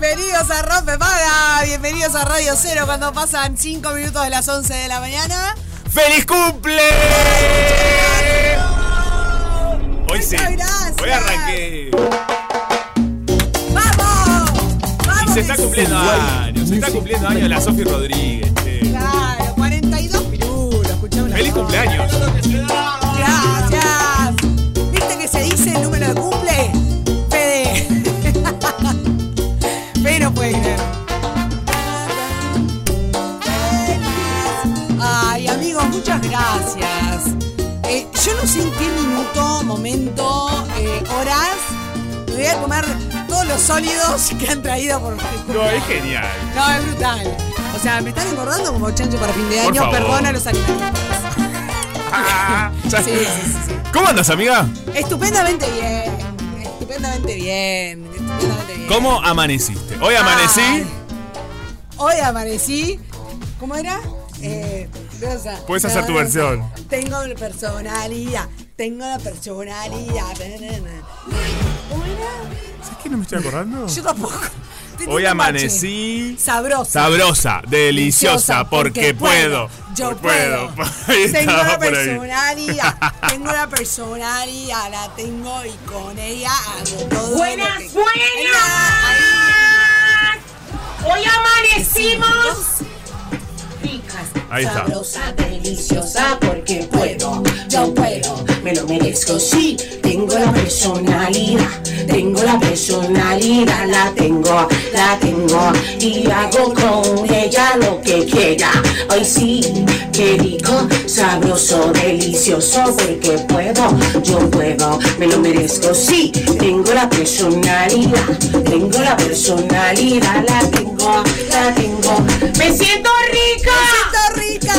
bienvenidos a Rompe Paga, bienvenidos a Radio Cero cuando pasan 5 minutos de las 11 de la mañana. ¡Feliz cumple! Hoy sí. Hoy arranqué. ¡Vamos! Y ¡Vamos! se está cumpliendo años. Se está cumpliendo años la Sofi Rodríguez. che. Claro, 42 minutos, escuchamos la ¡Feliz cumpleaños! Gracias. ¿Viste que se dice el número de cumple? Ay, amigos, muchas gracias. Eh, yo no sé en qué minuto, momento, eh, horas, me voy a comer todos los sólidos que han traído por No, es genial. No, es brutal. O sea, me están engordando como chancho para fin de año. Perdona a los animalistas. Ah, ya- Sí, sí, sí, sí. ¿Cómo andas, amiga? Estupendamente bien. Estupendamente bien. ¿Cómo amaneciste? Hoy amanecí. Ay, hoy amanecí. ¿Cómo era? Eh, Rosa. Puedes hacer tu versión. Tengo personalidad. Tengo la personalidad. ¿Cómo era? ¿Sabes qué no me estoy acordando? Yo tampoco. Hoy amanecí. Sabrosa. Sabrosa, deliciosa, porque puedo. Yo puedo. Tengo ahí. personalidad. Tengo la personalidad. La tengo y con ella hago todo. Buenas, lo que- buenas. Hoy amanecimos ricas, Ahí está. sabrosa, deliciosa, porque puedo, yo puedo, me lo merezco, sí, tengo la personalidad, tengo la personalidad, la tengo, la tengo, y hago con ella lo que quiera. Hoy sí, qué rico, sabroso, delicioso, porque puedo, yo puedo, me lo merezco, sí, tengo la personalidad, tengo la personalidad, la tengo, la tengo, me siento rica.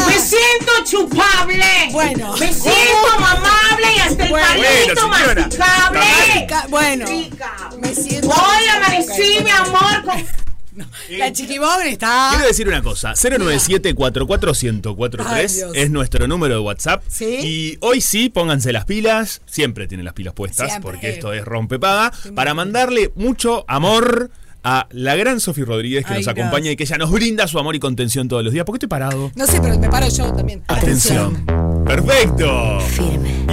Me siento chupable. Bueno. Me siento mamable y hasta el Bueno. palito Bueno, masticable. Bueno, Rica. me siento. Hoy amanecí, mi amor, con La chiquibón está. Quiero decir una cosa, 097 Ay, Dios. es nuestro número de WhatsApp. ¿Sí? Y hoy sí, pónganse las pilas, siempre tienen las pilas puestas, Siempre. porque esto es rompepaga, para mandarle mucho amor a la gran Sofi Rodríguez que Ay, nos acompaña gracias. y que ella nos brinda su amor y contención todos los días. ¿Por qué estoy parado? No sé, pero me paro yo también. Atención. Perfecto.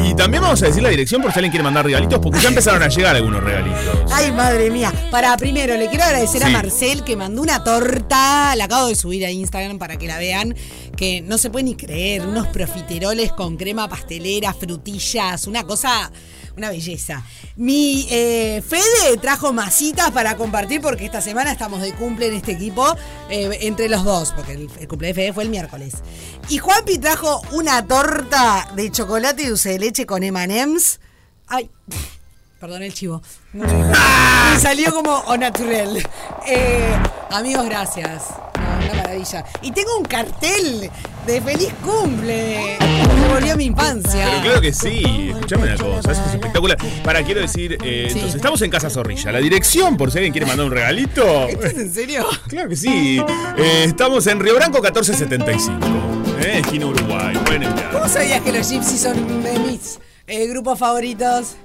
Y también vamos a decir la dirección por si alguien quiere mandar regalitos, porque ya empezaron a llegar algunos regalitos. Ay, madre mía. Para primero, le quiero agradecer a. Marcel que mandó una torta. La acabo de subir a Instagram para que la vean. Que no se puede ni creer. Unos profiteroles con crema pastelera, frutillas. Una cosa. Una belleza. Mi eh, Fede trajo masitas para compartir porque esta semana estamos de cumple en este equipo eh, entre los dos, porque el, el cumple de Fede fue el miércoles. Y Juanpi trajo una torta de chocolate y dulce de leche con M&M's. Ay, perdón el chivo. Me salió como au naturel. Eh, amigos, gracias. Una maravilla. Y tengo un cartel de feliz cumple. Me volvió a mi infancia. Pero claro que sí, escuchame una cosa, eso es espectacular. Para, quiero decir, eh, Sí. entonces estamos en Casa Zorrilla. La dirección, por si alguien quiere mandar un regalito. ¿Esto es en serio? Claro que sí. Eh, estamos en Río Branco 1475. Eh, esquina Uruguay. Pueden enviar. ¿Cómo sabías que los gypsies son de mis? Eh, grupos favoritos.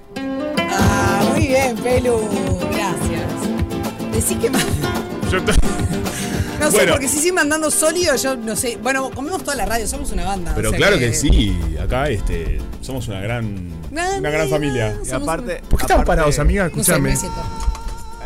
Ah, muy bien, Pelu. Gracias. Decí que más. Yo No sé, Bueno. porque si siguen mandando sólido, yo no sé. Bueno, comemos toda la radio, somos una banda. Pero o sea claro que sí, acá este, somos una gran, Na, una gran familia. Y aparte. ¿Por qué estamos parados, amiga? No sé, Escúchame.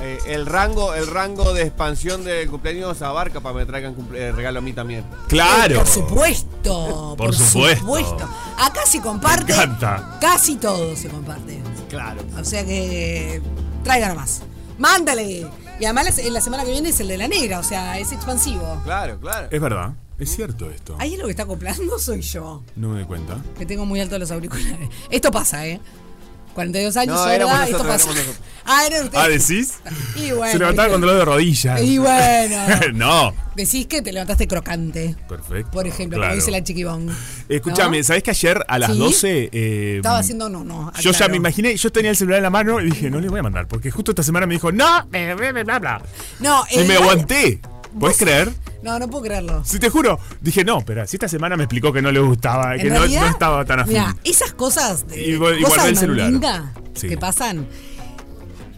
eh, el rango, el rango de expansión del cumpleaños abarca para que me traigan cumple- eh, regalo a mí también. claro. Por supuesto. Por supuesto. Acá se comparte. Me encanta. Casi todo se comparte. Claro. O sea que. Traigan más. Mándale. Y además la, la semana que viene es el de la negra, o sea, es expansivo. Claro, claro. Es verdad, es cierto esto. Ahí es lo que está acoplando soy yo, No me doy cuenta. que tengo muy altos los auriculares. Esto pasa, ¿eh? 42 años, No, éramos esto nosotros, éramos nosotros. Ah, eran ustedes. Ah, ¿decís? Y bueno. Se levantaba con dolor de rodillas. Y bueno. no. Decís que te levantaste crocante. Perfecto. Por ejemplo, claro. como dice la chiquibón. Escúchame, ¿No? ¿sabés que ayer a las ¿Sí? 12 eh, Estaba haciendo no, no. Yo ya me imaginé, yo tenía el celular en la mano y dije, no le voy a mandar, porque justo esta semana me dijo, no, bla, bla, bla, bla. No, Y me aguanté. ¿Puedes creer? No, no puedo creerlo. Sí, te juro. Dije, no, pero si esta semana me explicó que no le gustaba, En que no, realidad, no estaba tan afín. Mira, esas cosas de Y gu- y cosas el celular. Sí. que pasan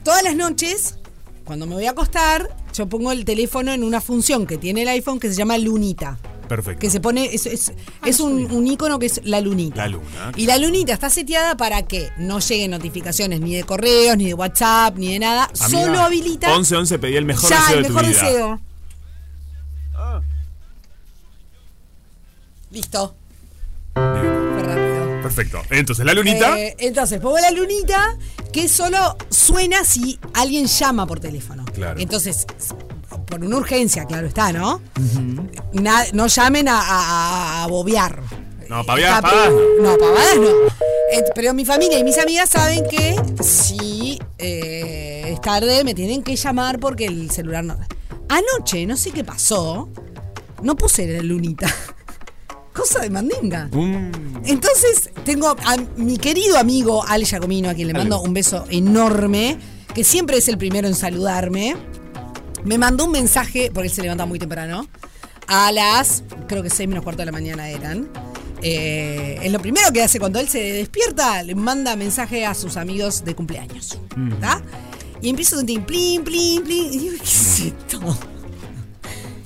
todas las noches cuando me voy a acostar yo pongo el teléfono en una función que tiene el iPhone que se llama lunita Perfecto. que se pone es, es, es un, un icono que es la lunita La luna. y la lunita está seteada para que no lleguen notificaciones ni de correos ni de WhatsApp ni de nada Amiga, solo habilita 11-11 pedí el mejor ya deseo el de tu mejor vida. deseo listo fue rápido Perfecto. Entonces, la lunita. Eh, entonces, pongo la lunita que solo suena si alguien llama por teléfono. Claro. Entonces, por una urgencia, claro está, ¿no? Na- no llamen a, a, a bobear. No, pavadas No, pavadas no. Eh, Pero mi familia y mis amigas saben que si eh, es tarde me tienen que llamar porque el celular no. Anoche, no sé qué pasó, no puse la lunita. Cosa de mandinga. Un- Entonces, tengo a mi querido amigo Al Giacomino, a quien le Ale. mando un beso enorme, que siempre es el primero en saludarme. Me mandó un mensaje, porque él se levanta muy temprano, a las, creo que 6 menos cuarto de la mañana eran. Eh, es lo primero que hace cuando él se despierta, le manda mensaje a sus amigos de cumpleaños. ¿Está? Y empiezo a sentir plin, plin, plin. Y digo, ¿qué es esto?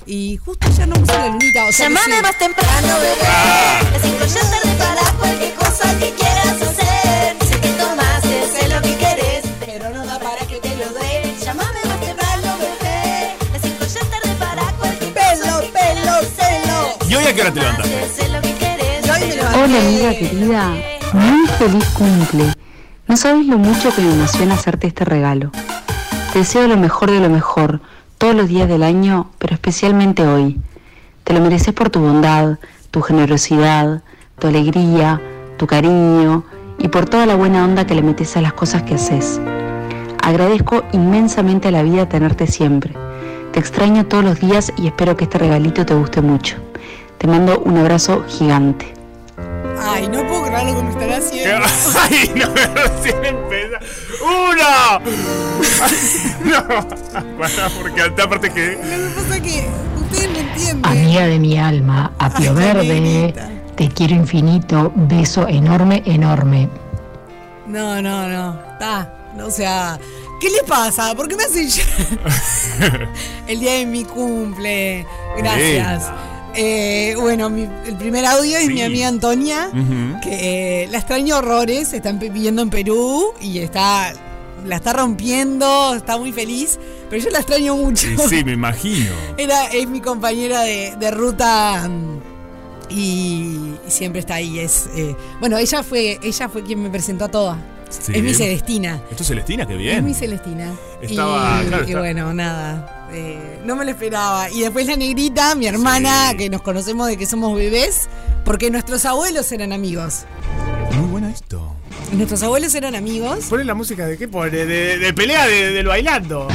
Y justo ya no puse la lunita. O sea, que Llámame sí. más temprano, bebé. Las cinco ya es tarde para cualquier cosa que quieras hacer. Sé que tomaste, sé lo que querés, pero no da para que te lo dé. Llámame más temprano, bebé. Las cinco ya es tarde para cualquier cosa Pelo, que pelo, quieras hacer. pelo. ¿Y hoy a qué hora te levanté. Hola amiga querida, muy feliz cumple. No sabes lo mucho que me emociona hacerte este regalo. Te deseo lo mejor de lo mejor, todos los días del año, pero especialmente hoy. Te lo mereces por tu bondad, tu generosidad, tu alegría, tu cariño y por toda la buena onda que le metes a las cosas que haces. Agradezco inmensamente a la vida tenerte siempre. Te extraño todos los días y espero que este regalito te guste mucho. Te mando un abrazo gigante. Puedo creer lo que me están haciendo. ¡Ay, no! Recién empieza. ¡Uno! no. Para, porque aparte que. Lo que pasa es que ustedes no entienden. Amiga de mi alma, apio Ay, verde, te quiero infinito, beso enorme, enorme. No, no, no. Está. O sea, ¿qué le pasa? ¿Por qué me hacen? El día de mi cumple. Gracias. Eh, bueno, mi- el primer audio es Sí. mi amiga Antonia, que eh, la extraño horrores, está en- viviendo en Perú y está la está rompiendo, está muy feliz, pero yo la extraño mucho. Sí, sí, me imagino. Era, es mi compañera de, de ruta mm, y, siempre está ahí. Es, eh, bueno, ella fue, ella fue quien me presentó a toda. Sí. Es mi Celestina. Esto es Celestina, qué Es bien. mi Celestina. Estaba- y, claro, y está- bueno, nada. eh, no me lo esperaba. Y después la negrita, mi hermana, Sí. que nos conocemos de que somos bebés, porque nuestros abuelos eran amigos. Muy bueno esto. Nuestros abuelos eran amigos. ¿Pone la música de qué pone? De, de pelea de- del bailando.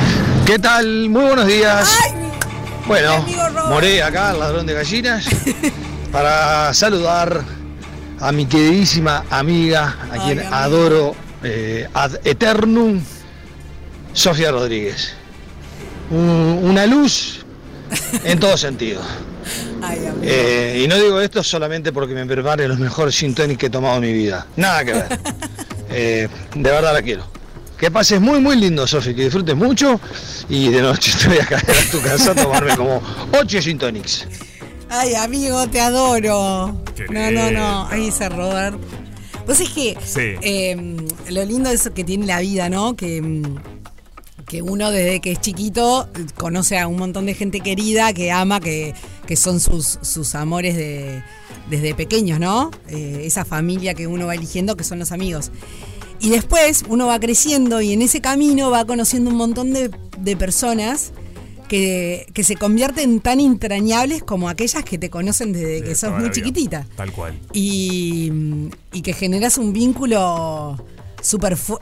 ¿Qué tal? Muy buenos días. Bueno. Moré acá, el ladrón de gallinas, para saludar a mi queridísima amiga, a Ay, quien amiga. adoro eh, ad eternum, Sofía Rodríguez. Un- una luz en todo sentido. Eh, y no digo esto solamente porque me prepare los mejores gin que he tomado en mi vida. Nada que ver. Eh, de verdad la quiero. Que pases muy, muy lindo, Sofi, que disfrutes mucho. Y de noche te voy a caer a tu casa a tomarme como 8 gin tonics. Ay, amigo, te adoro. Qué No, no, no. Ahí dice Robert. Vos es que Sí. eh, lo lindo es que tiene la vida, ¿no? Que, mm, que uno desde que es chiquito conoce a un montón de gente querida que ama, que, que son sus, sus amores de, desde pequeños, ¿no? Eh, esa familia que uno va eligiendo, que son los amigos. Y después uno va creciendo y en ese camino va conociendo un montón de, de personas que, que se convierten tan entrañables como aquellas que te conocen desde que sos muy chiquitita. Tal cual. Y, y que generas un vínculo súper fu-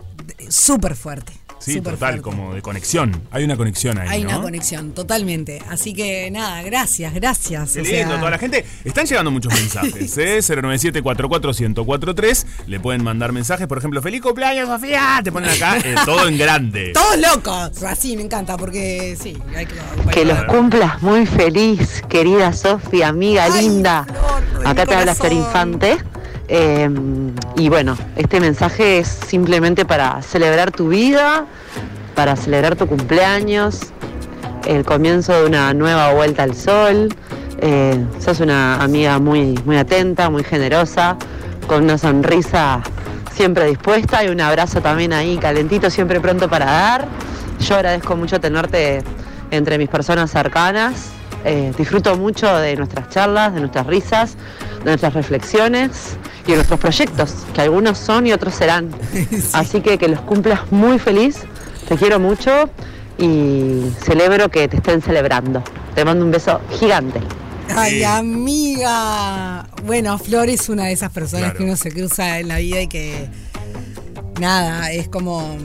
súper fuerte. Sí, total, fuerte. como de conexión. Hay una conexión ahí, Hay ¿no? una conexión, totalmente. Así que nada, gracias, gracias. Qué o lindo, sea, toda la gente. Están llegando muchos mensajes, ¿eh? 097-44-1043. Le pueden mandar mensajes, por ejemplo, feliz cumpleaños, Sofía. Te ponen acá eh, todo en grande. Todos locos. Así me encanta porque sí, hay que. Que los cumplas muy feliz, querida Sofía, amiga linda. Acá te habla Fer Infante. Eh, y bueno, este mensaje es simplemente para celebrar tu vida, para celebrar tu cumpleaños, el comienzo de una nueva vuelta al sol. Eh, sos una amiga muy, muy atenta, muy generosa, con una sonrisa siempre dispuesta y un abrazo también ahí calentito, siempre pronto para dar. Yo agradezco mucho tenerte entre mis personas cercanas. Eh, disfruto mucho de nuestras charlas, de nuestras risas, de nuestras reflexiones y de nuestros proyectos, que algunos son y otros serán. Así que que los cumplas muy feliz. Te quiero mucho y celebro que te estén celebrando. Te mando un beso gigante. Ay, amiga. Bueno, Flor es una de esas personas Claro. que uno se cruza en la vida y que. Nada, es como.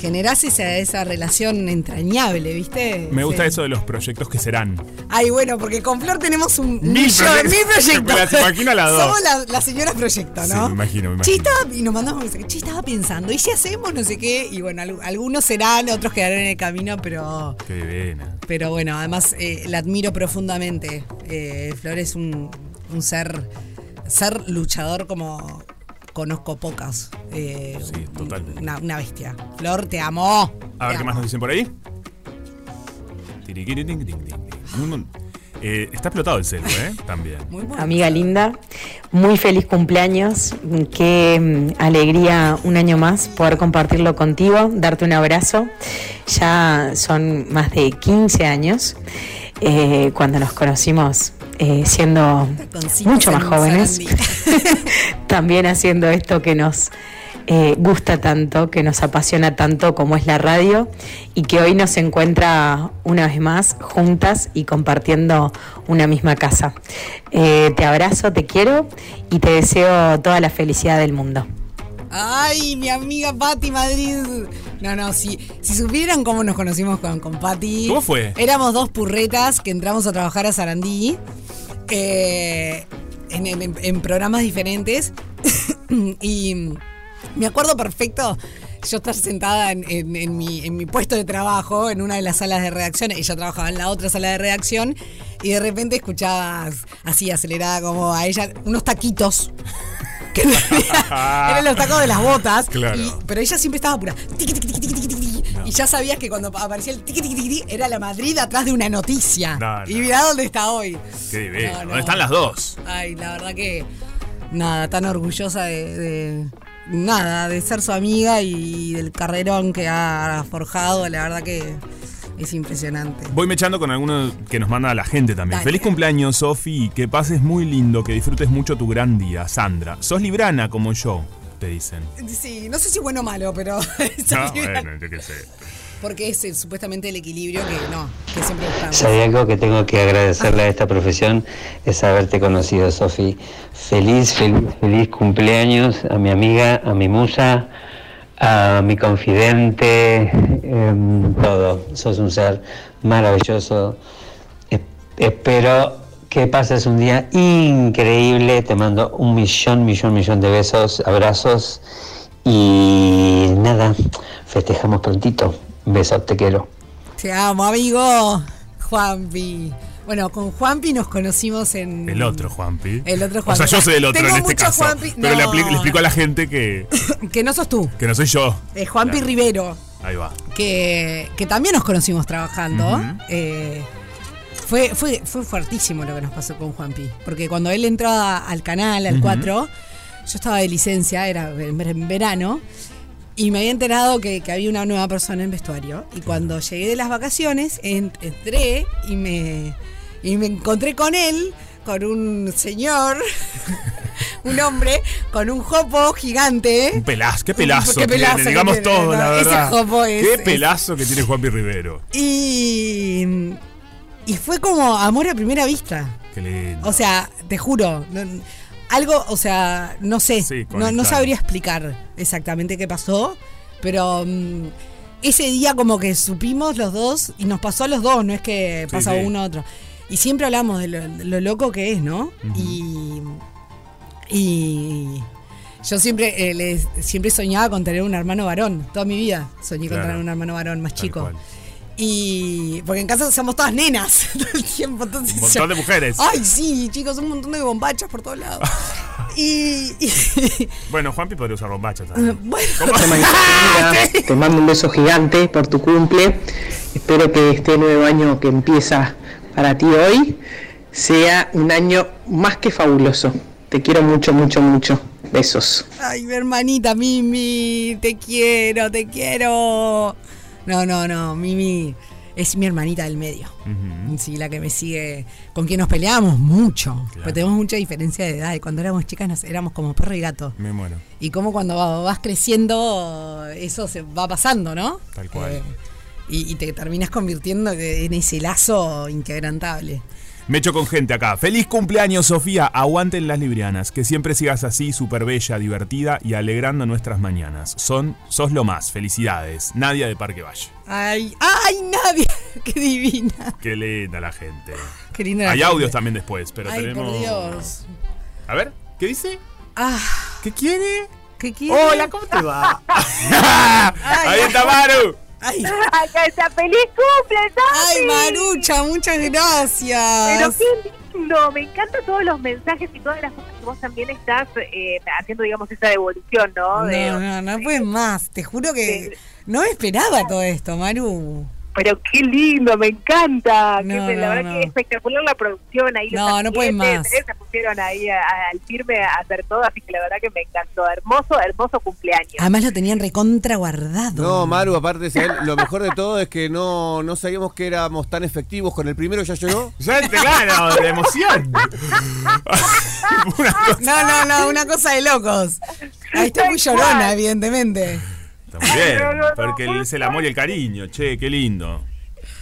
Generás esa, esa relación entrañable, ¿viste? Me gusta Sí. eso de los proyectos que serán. Ay, bueno, porque con Flor tenemos un Mil millón, proyectos. mil proyectos. Las imagino las dos. Somos la- las señoras proyecto, Sí, ¿no? me imagino, me imagino. estaba- y nos mandamos mensajes. Che, estaba pensando, ¿y si hacemos no sé qué? Y bueno, al- algunos serán, otros quedarán en el camino, pero. Qué divina. Pero bueno, además eh, la admiro profundamente. Eh, Flor es un, un ser, ser luchador como conozco pocas. Eh, Sí, total. Una, una bestia. Flor, te amo. A ver Te qué más nos dicen por ahí. Eh, está explotado el celu, ¿eh? También. Amiga linda, muy feliz cumpleaños, qué mm, alegría un año más poder compartirlo contigo, darte un abrazo. Ya son más de 15 años eh, cuando nos conocimos eh, siendo mucho más en jóvenes, también haciendo esto que nos eh, gusta tanto, que nos apasiona tanto como es la radio y que hoy nos encuentra una vez más juntas y compartiendo una misma casa. Eh, te abrazo, te quiero y te deseo toda la felicidad del mundo. Ay, mi amiga Patti Madrid. No, no, si, si supieran cómo nos conocimos con, con Patti. ¿Cómo fue? Éramos dos purretas que entramos a trabajar a Sarandí. eh, en, en- en programas diferentes. y me acuerdo perfecto yo estar sentada en, en- en mi, en mi puesto de trabajo, en una de las salas de redacción. Ella trabajaba en la otra sala de redacción. Y de repente escuchabas así acelerada como a ella unos taquitos. Que eran los tacos de las botas. Claro. y- pero ella siempre estaba pura. tiqui, tiqui, tiqui, tiqui. Y ya sabías que cuando aparecía el tiqui, tiqui, tiqui, era la Madrid atrás de una noticia. No, no. Y mirá dónde está hoy. Qué divino. No, no. ¿Dónde están las dos? Ay, la verdad que. Nada, tan orgullosa de. de- nada, de ser su amiga y del carrerón que ha forjado. La verdad que es impresionante. Voy mechando con alguno que nos manda la gente también. Dale. Feliz cumpleaños, Sofi. Que pases muy lindo, que disfrutes mucho tu gran día, Sandra. Sos librana como yo, te dicen. Sí, no sé si bueno o malo, pero. No, bueno, yo qué sé. Porque es eh, supuestamente el equilibrio que no, que siempre buscamos. Si hay algo que tengo que agradecerle a esta profesión es haberte conocido, Sofi. Feliz, feliz, feliz cumpleaños a mi amiga, a mi musa, a mi confidente, em, todo. Sos un ser maravilloso. E- espero que pases un día increíble. Te mando un millón, millón, millón de besos, abrazos y nada, festejamos prontito. Besos, te quiero. Te amo, amigo. Juanpi. Bueno, con Juanpi nos conocimos en. El otro Juanpi. El otro O Juanpi. sea, yo soy el otro Tengo en este caso. Juanpi- Pero le, No. apli- le explico a la gente que, Que no sos tú. que no soy yo. Es Juanpi Claro. Rivero. Ahí va. que, que también nos conocimos trabajando. Eh, fue, fue, fue fuertísimo lo que nos pasó con Juanpi. Porque cuando él entró a- al canal, al Ujú. 4, yo estaba de licencia, era en verano, y me había enterado que, que había una nueva persona en vestuario. Y cuando llegué de las vacaciones, en- entré y me, y me encontré con él, con un señor, un hombre, con un jopo gigante. Un pelazo, qué pelazo. Qué que pelazo tiene, que digamos tiene, todo, ¿no? la Ese verdad. jopo es- qué es- pelazo que tiene Juanpi Rivero. Y, y fue como amor a primera vista. Qué lindo. O sea, te juro, no- algo, o sea, no sé, Sí, no, no sabría explicar exactamente qué pasó, pero mm, ese día como que supimos los dos y nos pasó a los dos, no es que Sí, sí. uno a otro. Y siempre hablamos de lo, de lo loco que es, ¿no? Y y yo siempre eh, les- siempre soñaba con tener un hermano varón, toda mi vida soñé con tener un hermano varón más chico. cual. Y porque en casa somos todas nenas todo el tiempo. Entonces Un montón yo- de mujeres. Ay, sí, chicos, un montón de bombachas por todos lados. y, y- Bueno, Juanpi podría usar bombacha también. bueno, Amiga, te mando un beso gigante por tu cumple. Espero que este nuevo año que empieza para ti hoy sea un año más que fabuloso. Te quiero mucho, mucho, mucho. Besos. ay, mi hermanita Mimi, te quiero, te quiero. No, no, no, Mimi es mi hermanita del medio. Sí, la que me sigue, con quien nos peleábamos mucho, porque tenemos mucha diferencia de edad. Y cuando éramos chicas nos, éramos como perro y gato. Me muero. Y como cuando va- vas creciendo, eso se va pasando, ¿no? Tal cual. Eh, y, y te terminas convirtiendo en ese lazo inquebrantable. Me echo con gente acá. Feliz cumpleaños, Sofía. Aguanten las librianas. Que siempre sigas así, súper bella, divertida y alegrando nuestras mañanas. Son, sos lo más. Felicidades. Nadia de Parque Valle. Ay, ay, nadie. Qué divina. Qué linda la gente. Qué linda la Hay gente. audios también después, pero Ay, tenemos. por Dios. A ver, ¿qué dice? Ah, ¿Qué quiere? ¿Qué quiere? Hola, ¿cómo te va? Ahí está Maru. Ay, Acá está, feliz cumple, ay, Marucha, muchas gracias. Pero qué lindo, me encantan todos los mensajes y todas las cosas que vos también estás eh, haciendo, digamos, esa devolución, ¿no? De- No, no, no puedes más. Te juro que no esperaba todo esto, Maru. Pero qué lindo, me encanta. No, Qué- la verdad no. que espectacular la producción ahí. los No, no pueden más. ¿eh? Se pusieron ahí al firme a hacer todo, así que la verdad que me encantó. Hermoso, hermoso cumpleaños. Además lo tenían recontra guardado. No, Maru, aparte, ¿sabes? lo mejor de todo es que no, no sabíamos que éramos tan efectivos. Con el primero ya lloró. Ya te claro, de emoción. No, no, no, una cosa de locos. Ahí está muy llorona, evidentemente. Está muy bien. Porque es el amor y el cariño. Che, qué lindo.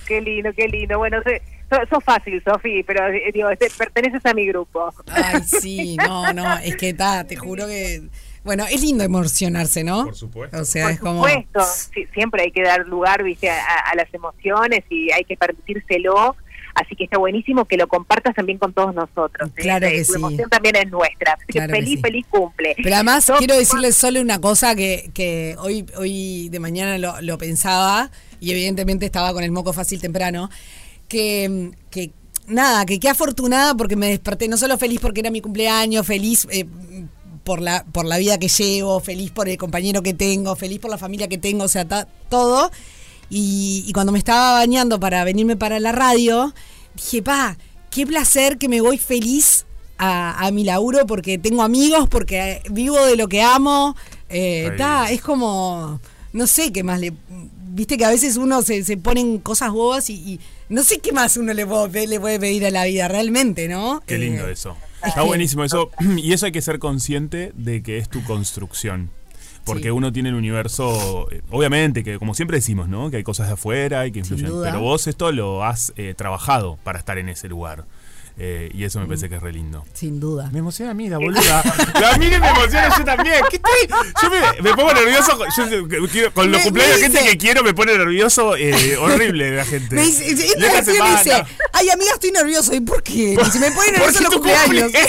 Qué lindo, qué lindo. Bueno, se- so- sos fácil, Sofi, pero eh, digo, este, perteneces a mi grupo. Ay, sí, no, no, es que está, te juro que. Bueno, es lindo emocionarse, ¿no? Por supuesto. O sea, Por es como. supuesto, sí, siempre hay que dar lugar, viste, a, a las emociones y hay que permitírselo. Así que está buenísimo que lo compartas también con todos nosotros. ¿eh? Claro que Tu sí. emoción también es nuestra. Así que Claro que feliz, sí. feliz cumple. Pero además quiero decirles solo una cosa que, que hoy, hoy de mañana lo, lo pensaba y evidentemente estaba con el moco fácil temprano, que, que nada, que qué afortunada porque me desperté no solo feliz porque era mi cumpleaños, feliz eh, por, la, por la vida que llevo, feliz por el compañero que tengo, feliz por la familia que tengo, o sea, ta- todo. Y, y cuando me estaba bañando para venirme para la radio, dije, pa, qué placer que me voy feliz a, a mi laburo porque tengo amigos, porque vivo de lo que amo. Eh, ta, es como, no sé qué más le... Viste que a veces uno se, se ponen cosas bobas y, y no sé qué más uno le puede, le puede pedir a la vida realmente, ¿no? Qué Eh, lindo eso. es Está buenísimo eso. Y eso hay que ser consciente de que es tu construcción. Porque Sí. uno tiene el universo, eh, obviamente, que como siempre decimos, ¿no? Que hay cosas de afuera y que influyen. Pero vos esto lo has eh, trabajado para estar en ese lugar. Eh, y eso me parece que es re lindo. Sin duda. Me emociona a mí, la boluda. a mí que me emociona yo también. ¿Qué estoy? Yo me, me pongo nervioso. con- yo quiero- con los Me- cumpleaños de gente que quiero me pone nervioso. eh, horrible la gente. Me dice, esta dice, ay amiga, estoy nervioso. ¿Y por qué? Y se me pone nervioso los cumpleaños. cumple.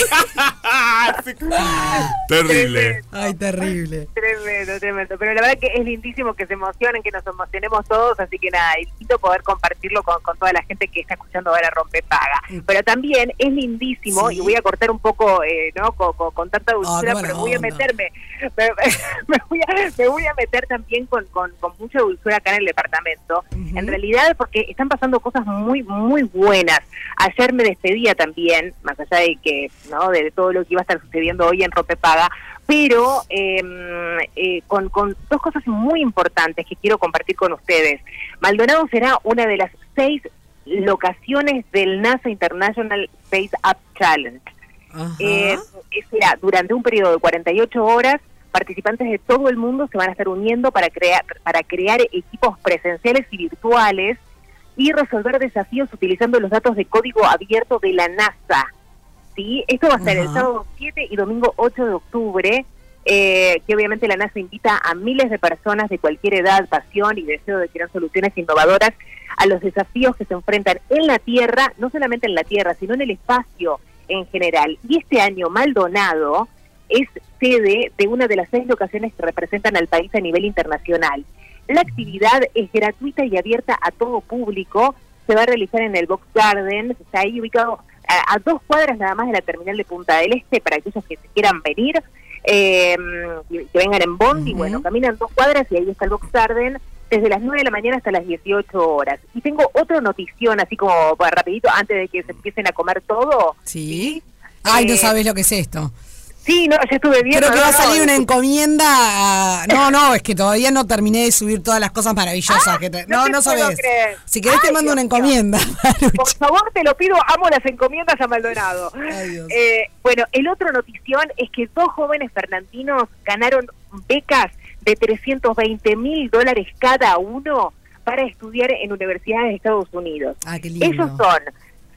Terrible. Ay, terrible. Tremendo, tremendo. Pero la verdad que es lindísimo que se emocionen, que nos emocionemos todos, así que nada, es lindo poder compartirlo con, con toda la gente que está escuchando ahora Rompepaga. Pero también es lindísimo, Sí. y voy a cortar un poco, eh, ¿no? Con, con- con tanta dulzura, Ah, qué pero voy a meterme, me, me voy, a, me voy a meter también con, con, con mucha dulzura acá en el departamento. En realidad, porque están pasando cosas muy, muy buenas. Ayer me despedía también, más allá de que, ¿no? De todo lo que iba a estar sucediendo hoy en Rompepaga, pero eh, eh, con, con dos cosas muy importantes que quiero compartir con ustedes. Maldonado será una de las seis locaciones del NASA International Space Up Challenge. Eh, será durante un periodo de 48 horas, participantes de todo el mundo se van a estar uniendo para crear, para crear equipos presenciales y virtuales y resolver desafíos utilizando los datos de código abierto de la NASA. ¿sí? Esto va a ser el sábado 7 y domingo 8 de octubre, eh, que obviamente la NASA invita a miles de personas de cualquier edad, pasión y deseo de crear soluciones innovadoras a los desafíos que se enfrentan en la Tierra, no solamente en la Tierra, sino en el espacio en general. Y este año Maldonado es sede de una de las seis locaciones que representan al país a nivel internacional. La actividad es gratuita y abierta a todo público. Se va a realizar en el Box Garden, está ahí ubicado a, a dos cuadras nada más de la terminal de Punta del Este para aquellos que quieran venir, eh, que vengan en Bondi. Bueno, caminan dos cuadras y ahí está el Box Garden desde las 9 de la mañana hasta las 18 horas. Y tengo otra notición, así como rapidito, antes de que se empiecen a comer todo. Sí. Ay, no Eh, sabes lo que es esto. Sí, no, ya estuve viendo. Creo que no, va a no, salir una encomienda. a- No, no, es que todavía no terminé de subir todas las cosas maravillosas que te- No, no, sabes. Si querés te Ay, mando una Dios encomienda. Por favor, te lo pido, amo las encomiendas a Maldonado. Eh, bueno, el otro notición es que dos jóvenes fernandinos ganaron becas de 320 mil dólares cada uno para estudiar en universidades de Estados Unidos. Ah, qué lindo. Ellos son,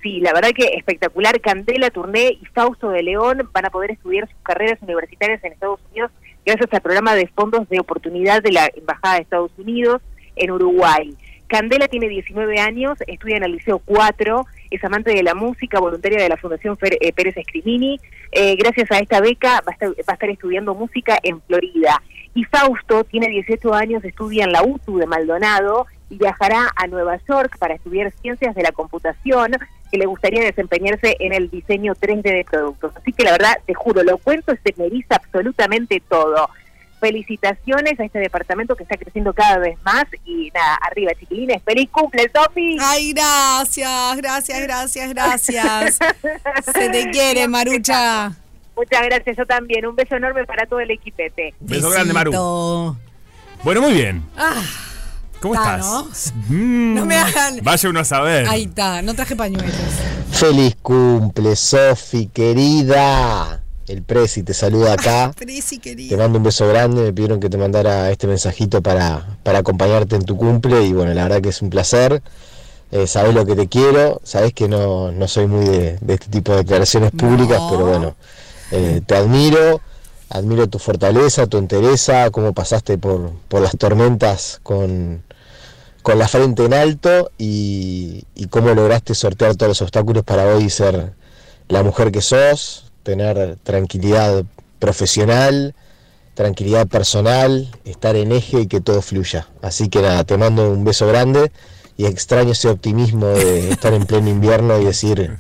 sí, la verdad que espectacular, Candela Tourné y Fausto de León van a poder estudiar sus carreras universitarias en Estados Unidos gracias al programa de fondos de oportunidad de la Embajada de Estados Unidos en Uruguay. Candela tiene 19 años, estudia en el Liceo 4, es amante de la música, voluntaria de la Fundación Fer- eh, Pérez Escrimini. Eh, gracias a esta beca va a, estar, va a estar estudiando música en Florida. Y Fausto tiene 18 años, estudia en la UTU de Maldonado y viajará a Nueva York para estudiar ciencias de la computación, que le gustaría desempeñarse en el diseño 3D de productos. Así que la verdad, te juro, lo cuento, se me eriza absolutamente todo. Felicitaciones a este departamento que está creciendo cada vez más y nada, arriba chiquilines, feliz cumple, Sofi. Ay, gracias, gracias, gracias, gracias. Se te quiere, Marucha. Muchas gracias, yo también. Un beso enorme para todo el equipete. Beso grande, Maru. Bueno, muy bien. Ah, ¿Cómo está, estás? Mm, No me hagan- Vaya uno a saber. ahí está, no traje pañuelos. Feliz cumple, Sofi, querida. El Prezi te saluda acá. Presi, Te querido. mando un beso grande. Me pidieron que te mandara este mensajito para, para acompañarte en tu cumple. Y bueno, la verdad que es un placer. Eh, sabes lo que te quiero. Sabes que no, no soy muy de, de este tipo de declaraciones públicas, pero bueno, eh, te admiro. Admiro tu fortaleza, tu entereza, cómo pasaste por, por las tormentas con, con la frente en alto y, cómo lograste sortear todos los obstáculos para hoy ser la mujer que sos, tener tranquilidad profesional, tranquilidad personal, estar en eje y que todo fluya. Así que nada, te mando un beso grande y extraño ese optimismo de estar en pleno invierno y decir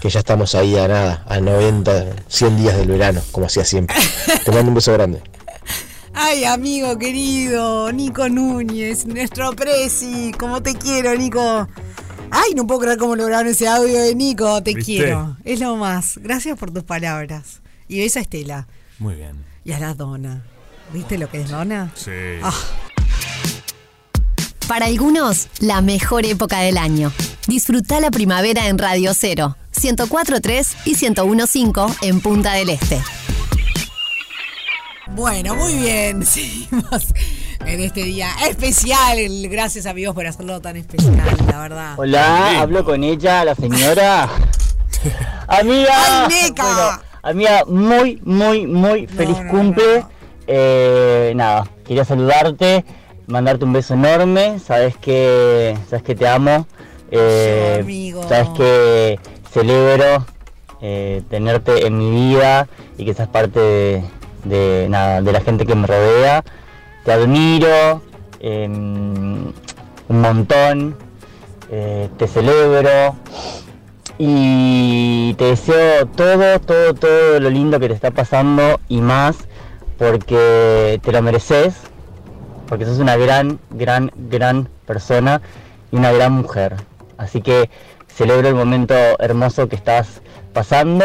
que ya estamos ahí a nada, a 90, 100 días del verano, como hacía siempre. Te mando un beso grande. Ay, amigo querido, Nico Núñez, nuestro Presi, como te quiero, Nico. Ay, no puedo creer cómo lograron ese audio de Nico, te ¿Viste? quiero. Es lo más. Gracias por tus palabras. Y esa Estela. Muy bien. Y a la dona. ¿Viste lo que es dona? Sí. Ah. Para algunos, la mejor época del año. Disfruta la primavera en Radio 0, 104.3 y 101.5 en Punta del Este. Bueno, muy bien. Seguimos en este día especial. Gracias amigos por hacerlo tan especial, la verdad. Hola, hablo con ella, la señora. amiga. ¡Ay, Neca! Bueno, amiga, muy, muy, muy feliz cumple. Eh, nada, quería saludarte, mandarte un beso enorme. Sabes que, sabes que te amo. Eh, amigo. Sabes que celebro eh, tenerte en mi vida y que seas parte de, de, nada, de la gente que me rodea. Te admiro eh, un montón, eh, te celebro y te deseo todo, todo, todo lo lindo que te está pasando y más porque te lo mereces, porque sos una gran, gran, gran persona y una gran mujer. Así que celebro el momento hermoso que estás pasando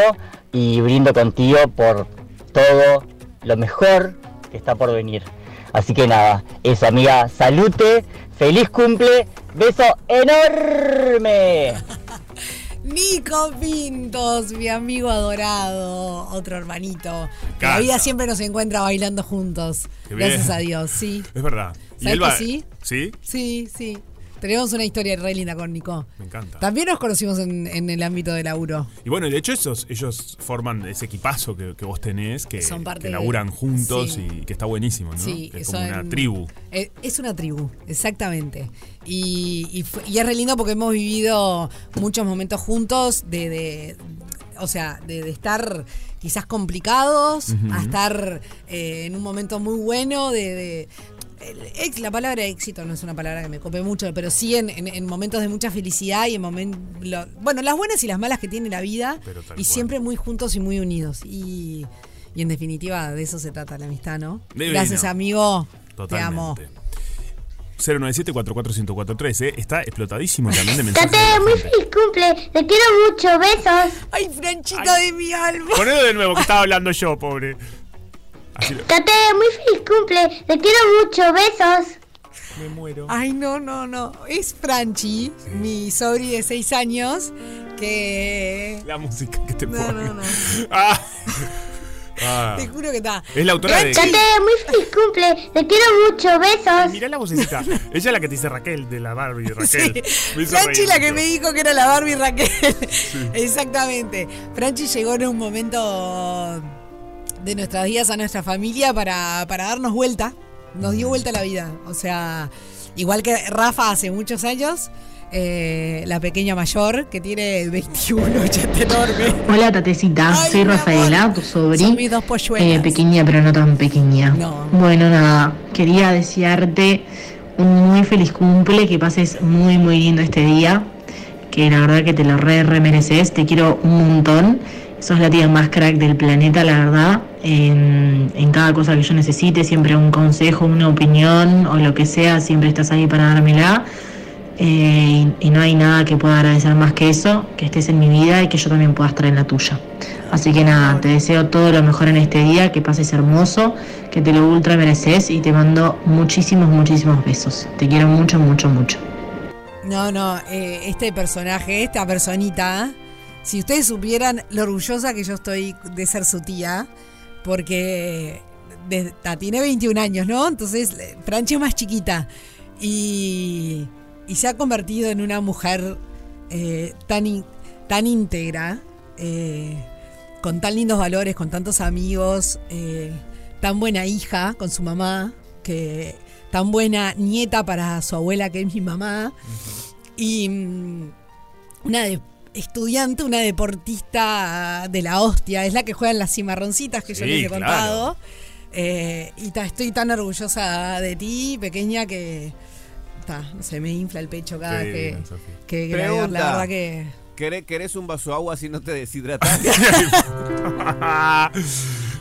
y brindo contigo por todo lo mejor que está por venir. Así que nada, eso amiga, salute, feliz cumple, beso enorme. Nico Pintos, mi amigo adorado, otro hermanito. Que La vida siempre nos encuentra bailando juntos. Qué bien. Gracias a Dios, sí. Es verdad. Y ¿Sabes él va- que sí? ¿Sí? Sí, sí. Tenemos una historia re linda con Nico. Me encanta. También nos conocimos en, en el ámbito del laburo. Y bueno, de hecho esos, ellos forman ese equipazo que, que vos tenés, que, Son parte que de- laburan juntos sí. y que está buenísimo, ¿no? Sí, es como una tribu. Eh, es una tribu, exactamente. Y, y fue- y es re lindo porque hemos vivido muchos momentos juntos de, de- o sea, de, de estar quizás complicados a estar eh, en un momento muy bueno de... de- el la palabra éxito no es una palabra que me cope mucho, pero sí en, en- en momentos de mucha felicidad y en momentos... Bueno, las buenas y las malas que tiene la vida y cual. siempre muy juntos y muy unidos. Y, y en definitiva de eso se trata la amistad, ¿no? Divino. Gracias, amigo. Te amo. 097-44543, ¿eh? Está explotadísimo también de mensajes. Tate, muy feliz cumple. Te quiero mucho. Besos. Ay, Franchita de mi alma. Ponelo de nuevo, que estaba hablando yo, pobre. Tate, muy feliz cumple. Te quiero mucho. Besos. Me muero. Ay, no, no, no. Es Franchi, mi sobri de seis años, que. La música que te No, pone. no, no. Ah. Ah. Te juro que está. Es la autora de. Tate, muy feliz cumple. Te quiero mucho. Besos. Mirá la vocecita. Ella es la que te dice Raquel de la Barbie, Raquel. Hizo Franchi la que me dijo que era la Barbie Raquel. Exactamente. Franchi llegó en un momento de nuestras vidas a nuestra familia para, para darnos vuelta. Nos dio vuelta la vida. O sea, igual que Rafa hace muchos años, eh, la pequeña mayor, que tiene 21, ya está enorme. Hola Tatecita, soy Rafaela, tu Son sobri. mis dos polluelas. Eh, pequeña pero no tan pequeña. Bueno, nada, quería desearte un muy feliz cumple, que pases muy muy lindo este día, que la verdad que te lo re, re mereces, te quiero un montón. Sos la tía más crack del planeta, la verdad. En, en cada cosa que yo necesite, siempre un consejo, una opinión o lo que sea, siempre estás ahí para dármela. Eh, y, no hay nada que pueda agradecer más que eso, que estés en mi vida y que yo también pueda estar en la tuya. Así que nada, te deseo todo lo mejor en este día, que pases hermoso, que te lo ultra mereces y te mando muchísimos, muchísimos besos. Te quiero mucho, mucho, mucho. No, no, eh, este personaje, esta personita, si ustedes supieran lo orgullosa que yo estoy de ser su tía, porque de- ta, tiene 21 años, ¿no? Entonces, eh, Franchi es más chiquita y, y se ha convertido en una mujer eh, tan, in- tan íntegra, eh, con tan lindos valores, con tantos amigos, eh, tan buena hija con su mamá, que tan buena nieta para su abuela que es mi mamá, y mm, una de- estudiante, una deportista de la hostia, es la que juega en las cimarroncitas que yo les he claro. contado. Eh, y ta, estoy tan orgullosa de ti, pequeña, que ta, sé, me infla el pecho cada vez que, la verdad que. ¿Querés, querés un vaso de agua si no te deshidratas?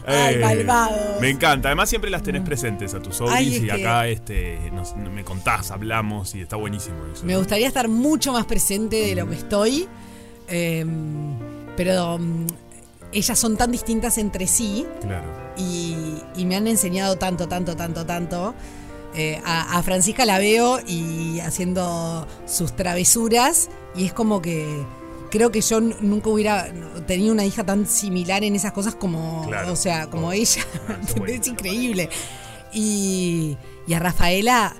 Ay, Eh, malvados. Me encanta. Además, siempre las tenés presentes a tus sobris Ay, es y que- acá este, nos- me contás, hablamos y está buenísimo eso. Me gustaría estar mucho más presente de lo que estoy. Eh, pero mm, ellas son tan distintas entre sí Claro. y, y me han enseñado tanto, tanto, tanto, tanto. Eh, a, a Francisca la veo y haciendo sus travesuras y es como que creo que yo nunca hubiera tenido una hija tan similar en esas cosas como, Claro. o sea, como ella. es increíble. Y, y a Rafaela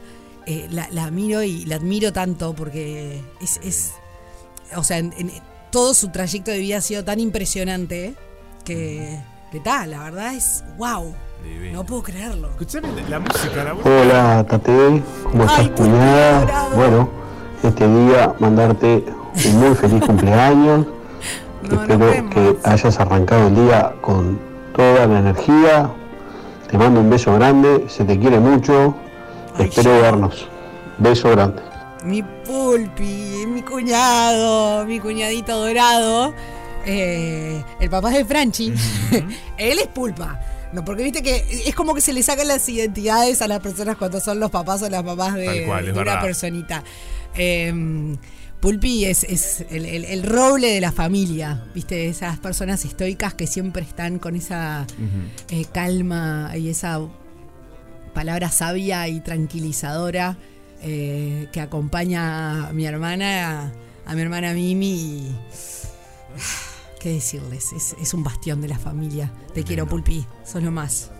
eh, la, la admiro y la admiro tanto porque es, es o sea, en- en- todo su trayecto de vida ha sido tan impresionante que, que tal, la verdad es wow. No puedo creerlo. Escuchame la música, la música. Hola, Tate, ¿cómo estás, cuñada? Bueno, este día mandarte un muy feliz cumpleaños, Espero que hayas arrancado el día con toda la energía. Te mando un beso grande, se te quiere mucho. Espero vernos. Beso grande. Mi pulpi, mi cuñado, mi cuñadito dorado. eh, el papá de Franchi. Él es pulpa. No, porque viste que es como que se le sacan las identidades a las personas cuando son los papás o las mamás de, cual, una verdad. personita. Eh, Pulpi es, es el, el- el roble de la familia, viste, esas personas estoicas que siempre están con esa eh, calma y esa palabra sabia y tranquilizadora eh, que acompaña a mi hermana, a mi hermana Mimi. Y, ¿Qué decirles? Es, es un bastión de la familia. Te quiero, Pulpi. Sos lo más.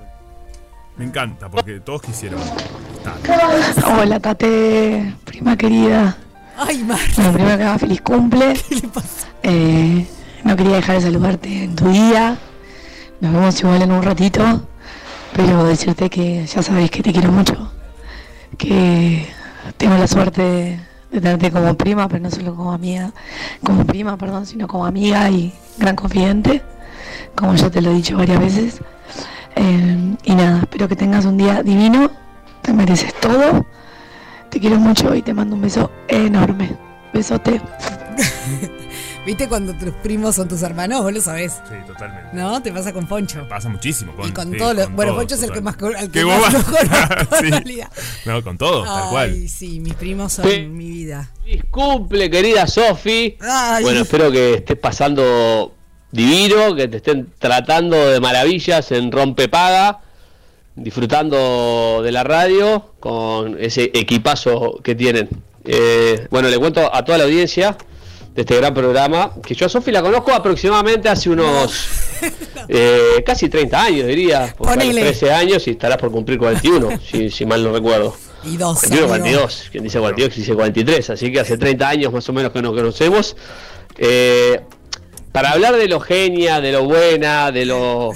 Me encanta porque todos quisieron estar. Hola, Tate, prima querida. Ay, Mar. Bueno, primero que nada, feliz cumple. Eh, no quería dejar de saludarte en tu día. Nos vemos igual en un ratito. Pero decirte que ya sabéis que te quiero mucho. Que tengo la suerte de, tenerte como prima, pero no solo como amiga. Como prima, perdón, sino como amiga y gran confidente. Como ya te lo he dicho varias veces. Eh, y nada, espero que tengas un día divino. Te mereces todo. Te quiero mucho y te mando un beso enorme. Besote. ¿Viste cuando tus primos son tus hermanos? Vos lo sabés. Sí, totalmente. ¿No? Te pasa con Poncho. Pasa muchísimo. Con, y con sí, todos los. Bueno, todos, Poncho es el que más, el que más en realidad. No, con todos, tal cual. Ay, sí, mis primos son Sí. mi vida. Feliz cumple, querida Sofi. Bueno, espero que estés pasando divino, que te estén tratando de maravillas en Rompepaga, disfrutando de la radio con ese equipazo que tienen. Eh, bueno, le cuento a toda la audiencia de este gran programa que yo a Sofi la conozco aproximadamente hace unos eh, casi 30 años, diría. Ponele. 13 años y estarás por cumplir 41, si, si mal no recuerdo. Y dos. 41, amigo. 42. Quien dice 42, dice 43. Así que hace 30 años más o menos que nos conocemos. Eh, para hablar de lo genia, de lo buena, de lo,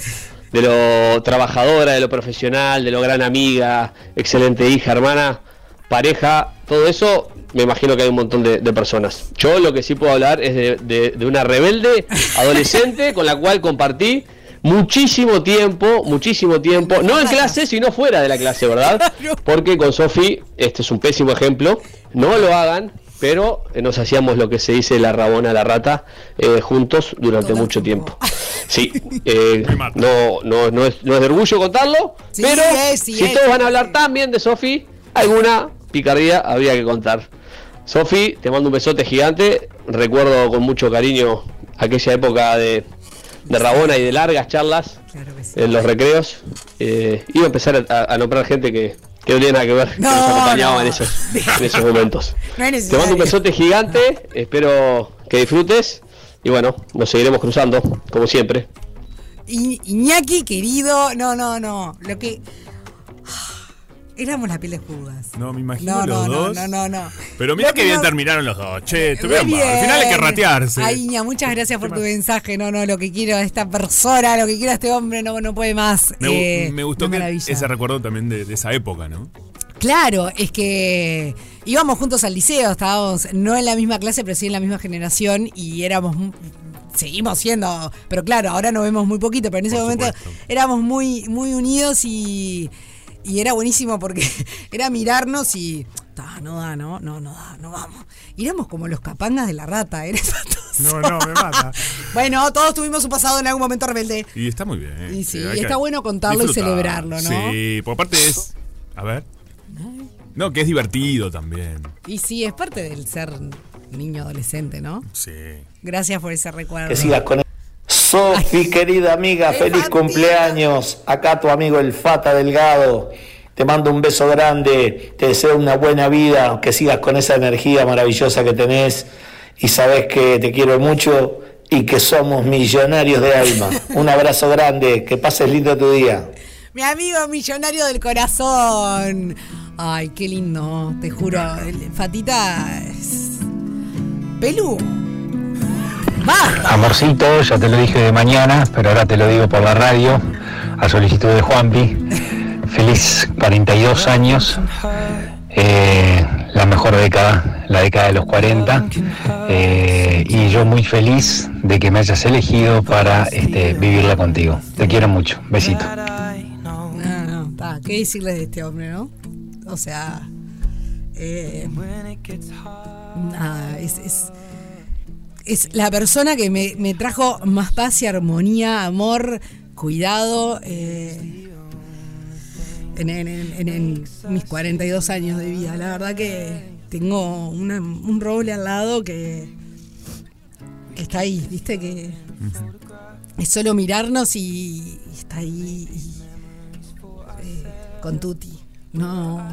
de lo trabajadora, de lo profesional, de lo gran amiga, excelente hija, hermana, pareja, todo eso, me imagino que hay un montón de, de personas. Yo lo que sí puedo hablar es de, de- de una rebelde adolescente con la cual compartí muchísimo tiempo, muchísimo tiempo, no en clase, sino fuera de la clase, ¿verdad? Porque con Sofi, este es un pésimo ejemplo, no lo hagan, pero eh, nos hacíamos lo que se dice la rabona a la rata eh, juntos durante mucho tiempo. Sí, eh, no, no, no, es, no es de orgullo contarlo, Sí, pero es, sí, si es. todos van a hablar tan bien de Sofi, alguna picardía habría que contar. Sofi, te mando un besote gigante. Recuerdo con mucho cariño aquella época de, de Rabona y de largas charlas en los recreos. Eh, iba a empezar a, a nombrar gente que, que no tiene nada que ver, que No, nos acompañaba no. en, esos, en esos momentos. No Te mando un besote gigante. Espero que disfrutes. Y bueno, nos seguiremos cruzando, como siempre. Iñaki, querido. No, no, no. Lo que. Éramos la piel de Judas. No, me imagino No, los no, no, dos. no, no, no. Pero mira que bien terminaron los dos. Che, estuvieron mal. Al bien. final hay que ratearse. Ay, Iña, muchas gracias por tu mensaje. No, no, lo que quiero a esta persona, lo que quiero a este hombre, no, no puede más. Me, Eh, me gustó que maravilla. ese recuerdo también de, de esa época, ¿no? Claro, es que íbamos juntos al liceo, estábamos no en la misma clase, pero sí en la misma generación y éramos, seguimos siendo, pero claro, ahora nos vemos muy poquito, pero en ese momento éramos muy, muy unidos y, y era buenísimo porque era mirarnos y, "Ta, no da, no, no, no da, no vamos. Y éramos como los capangas de la rata, espantoso. No, no, me mata. Bueno, todos tuvimos un pasado en algún momento rebelde. Y está muy bien. Y sí, y está bueno contarlo y celebrarlo, ¿no? Sí, por aparte es. A ver. No, que es divertido también. Y sí, es parte del ser niño adolescente, ¿no? Sí. Gracias por ese recuerdo. Que sigas con Sofi, querida amiga, feliz cumpleaños. Acá tu amigo el Fata Delgado. Te mando un beso grande, te deseo una buena vida, que sigas con esa energía maravillosa que tenés y sabes que te quiero mucho y que somos millonarios de alma. Un abrazo grande, que pases lindo tu día. Mi amigo millonario del corazón. Ay, qué lindo, te juro. Fatita es. Pelú. Amorcito, ya te lo dije de mañana, pero ahora te lo digo por la radio, a solicitud de Juanpi. Feliz 42 años. Eh, la mejor década, la década de los 40, eh, y yo muy feliz de que me hayas elegido para este, vivirla contigo. Te quiero mucho, besito. No, no, está. ¿Qué decirles de este hombre, no? O sea. eh, nada, es, es, es la persona que me, me trajo más paz y armonía, amor, cuidado. eh, en, en- en- en mis 42 años de vida. La verdad que tengo una- un roble al lado que, que está ahí, ¿viste? Que es solo mirarnos y, y está ahí y, eh, con Tuti. No,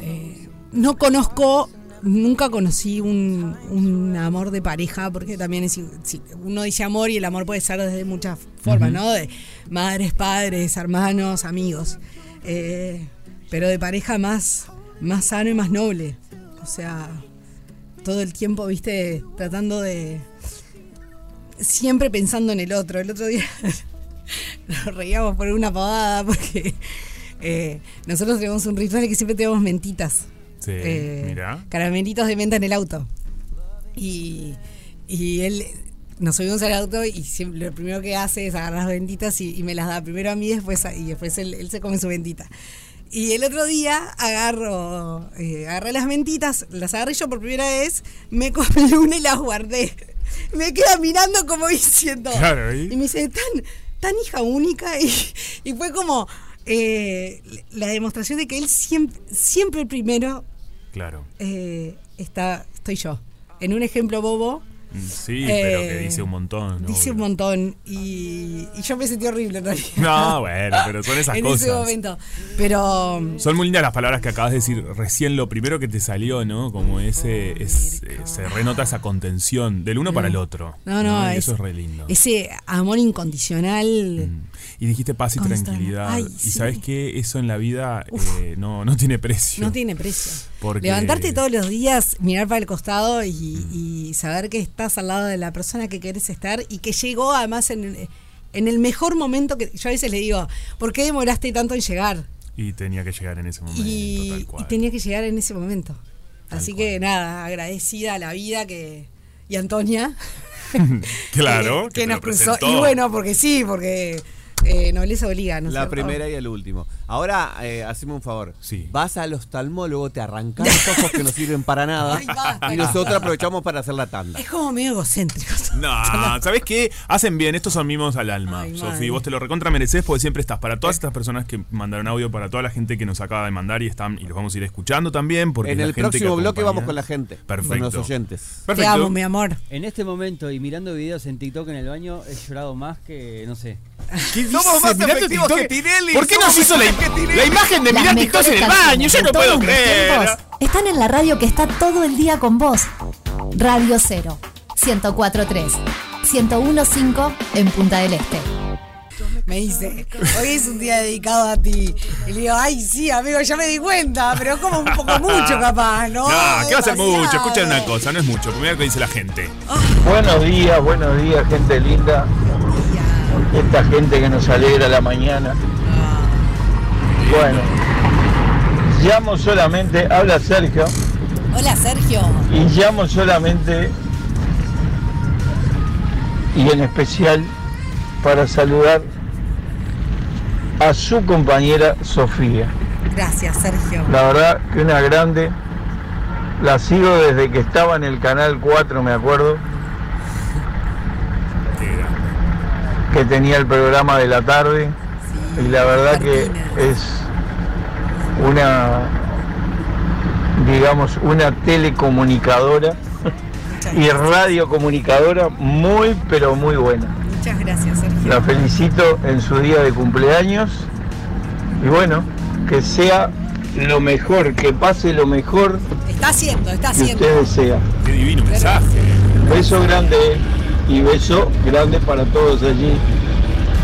eh, no conozco, nunca conocí un, un amor de pareja, porque también es, si uno dice amor y el amor puede ser desde muchas formas. ¿no? De madres, padres, hermanos, amigos. Eh, pero de pareja más, más sano y más noble. O sea, todo el tiempo, viste, tratando de. Siempre pensando en el otro. El otro día nos reíamos por una pavada porque eh, nosotros tenemos un ritual que siempre tenemos mentitas. Sí, Eh. Caramelitos de menta en el auto. Y, y él. Nos subimos al auto y siempre, lo primero que hace es agarrar las benditas y, y me las da primero a mí después y después él, él se come su bendita. Y el otro día agarro, eh, agarré las mentitas, las agarré yo por primera vez, me comí una y las guardé. Me queda mirando como diciendo. Claro, ¿y? y me dice, tan, tan hija única. Y, y fue como eh, la demostración de que él siempre, siempre primero Claro. eh, está, estoy yo. En un ejemplo bobo, Mm, Sí, pero que Eh, dice un montón. ¿no? dice un montón y, y yo me sentí horrible en realidad. No, bueno, pero son esas en cosas. ese momento. Pero Son muy lindas las palabras que acabas de decir recién, lo primero que te salió, ¿no? Como ese, es, eh, se renota esa contención del uno para el otro. No, no, Y es- eso es re lindo. ese amor incondicional. Y dijiste paz y tranquilidad. Ay, y sí. sabes que eso en la vida eh, no, no tiene precio. No tiene precio. Porque- Levantarte todos los días, mirar para el costado y, Mm. y saber que estás al lado de la persona que querés estar y que llegó además en, el- en el mejor momento que yo a veces le digo, ¿por qué demoraste tanto en llegar? Y tenía que llegar en ese momento. y, tal y cual. tenía que llegar en ese momento. Así que nada, agradecida a la vida que y Antonia claro. que, te nos cruzó. Y bueno, porque sí, porque eh, nobleza obliga, ¿no La cierto? primera y el último. Ahora, eh, haceme un favor. Sí. Vas al oftalmólogo, te arrancas los ojos que no sirven para nada. Ay, basta. y nosotros aprovechamos para hacer la tanda. Es como medio egocéntrico. No, ¿sabes qué? Hacen bien, estos son mimos al alma. Sofi, vos te lo recontra mereces porque siempre estás para todas estas personas que mandaron audio, para toda la gente que nos acaba de mandar y están y los vamos a ir escuchando también. Porque En es la el gente próximo bloque vamos con la gente. Perfecto. Con los oyentes. Perfecto. Te amo, mi amor. En este momento y mirando videos en TikTok en el baño he llorado más que, no sé. ¿Qué Somos más efectivos TikTok. que Tinelli, ¿Por qué nos hizo la, que imagen de mirar TikTok en el baño? Yo no puedo creer. tiempos Están en la radio que está todo el día con vos. Radio 0, 1043, 1015 en Punta del Este. Me dice, hoy es un día dedicado a ti. Y le digo, ay, sí, amigo, ya me di cuenta, pero es como un poco mucho capaz, ¿no? No, ¿qué va a ser mucho? Escuchen una cosa, no es mucho. Primero que dice la gente. Buenos días, buenos días, gente linda. Esta gente que nos alegra la mañana. Bueno, llamo solamente, habla Sergio, Hola, Sergio. y llamo solamente y en especial para saludar a su compañera Sofía. Gracias, Sergio. La verdad que una grande. La sigo desde que estaba en el canal 4, me acuerdo. Que tenía el programa de la tarde. y la verdad que es una, digamos, una telecomunicadora y radiocomunicadora muy, pero muy buena. Muchas gracias, Sergio. La felicito en su día de cumpleaños y bueno, que sea lo mejor, que pase lo mejor Está haciendo, está que haciendo. usted desea. Qué divino mensaje. Beso grande y beso grande para todos allí.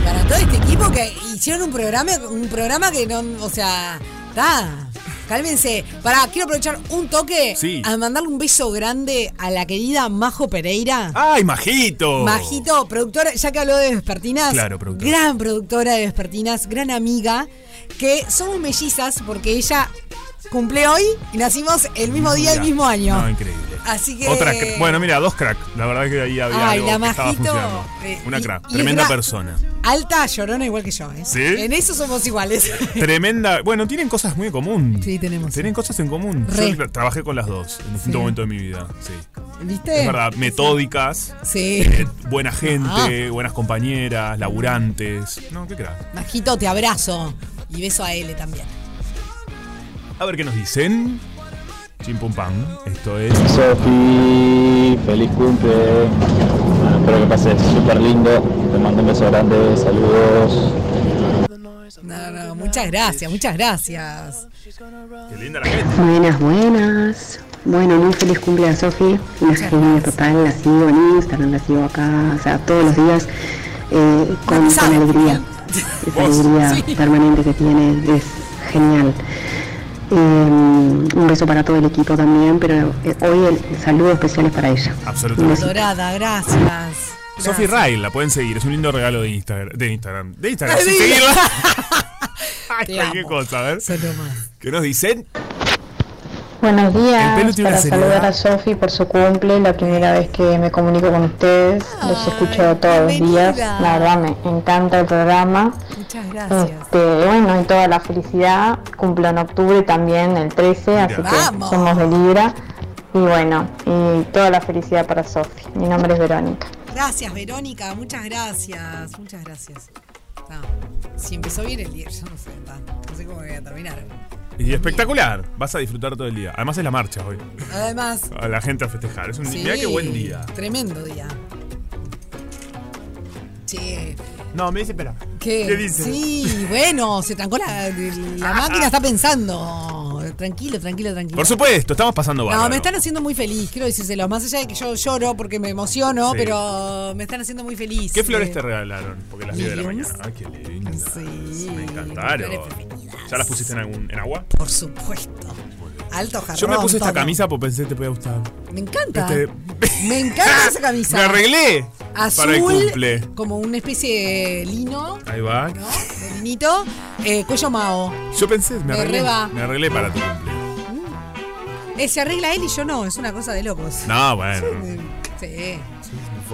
Para todo este equipo que hicieron un programa, un programa que no, o sea, está. Cálmense. Pará, quiero aprovechar un toque Sí. a mandarle un beso grande a la querida Majo Pereira. ¡Ay, Majito! Majito, productora, ya que habló de Vespertinas. Claro, productora. Gran productora de Vespertinas, gran amiga, que somos mellizas porque ella cumple hoy y nacimos el mismo día, el mismo año. No, increíble. Así que. Otra bueno, mira, dos crack. La verdad es que ahí había Ay, algo la que estaba funcionando. eh, Una y- crack. y Tremenda persona. Alta, llorona igual que yo, ¿eh? ¿Sí? En eso somos iguales. Tremenda. Bueno, tienen cosas muy en común. Sí, tenemos. Tienen cosas en común. Re. Yo trabajé con las dos en distintos Sí. momentos de mi vida. Sí. ¿Viste? Es verdad, metódicas. Sí. eh, buena gente, buenas compañeras, laburantes. No, qué crack. Majito, te abrazo. Y beso a L también. A ver qué nos dicen. Chim pum pam. Esto es. Sofi, feliz cumple. Bueno, espero que pases súper lindo. Te mando un beso grande, saludos. No, no, muchas gracias, muchas gracias. Qué linda la gente. Buenas, buenas. Bueno, muy feliz cumple a Sofi. Una genia total. La sigo en Instagram, la sigo acá, o sea, todos los días eh, con, con alegría. Esa alegría permanente que tiene es genial. Eh, un beso para todo el equipo también, pero eh, hoy el saludo especial es para ella. Absolutamente. Dorada, gracias. Sophie Rail, la pueden seguir. Es un lindo regalo de Instagram. De Instagram. De Instagram. Sí, seguirla. Ay, cosa, a ver. ¿Qué nos dicen? Buenos días, para saludar a Sofi por su cumple, la primera vez que me comunico con ustedes, los escucho todos los días, la verdad me encanta el programa. Muchas gracias. Este, bueno, y toda la felicidad, cumplo en octubre también, el 13, así que Vamos. somos de Libra. Y bueno, y toda la felicidad para Sofi. Mi nombre es Verónica. Gracias, Verónica, muchas gracias. Muchas gracias. No, si empezó bien el día, yo no sé, no sé cómo voy a terminar. Y espectacular. Vas a disfrutar todo el día. Además es la marcha hoy. Además, A la gente a festejar. Es un sí, Mirá qué buen día. Tremendo día. Che, No, me dice, espera. ¿qué? ¿Qué dice? Sí, bueno, se trancó la, la máquina, está pensando. Tranquilo, tranquilo, tranquilo. Por supuesto, estamos pasando bárbaro. No, me están haciendo muy feliz, quiero decírselo. Más allá de que yo lloro porque me emociono, Sí. pero me están haciendo muy feliz. ¿Qué flores Eh, te regalaron? Porque las vi de la mañana. Ay, qué lindas. Sí, Me encantaron. ¿Ya las pusiste en, algún, en agua? Por supuesto. Alto jarrón. Yo me puse esta todo. camisa porque pensé que te podía gustar. Me encanta. Este- Me encanta esa camisa. Me arreglé Azul, para el cumple. como una especie de lino, Ahí va. de linito, eh, cuello mao. Yo pensé, me arreglé. Me arreglé para tu cumple. Eh, se arregla él y yo no, es una cosa de locos. No, bueno. Sí.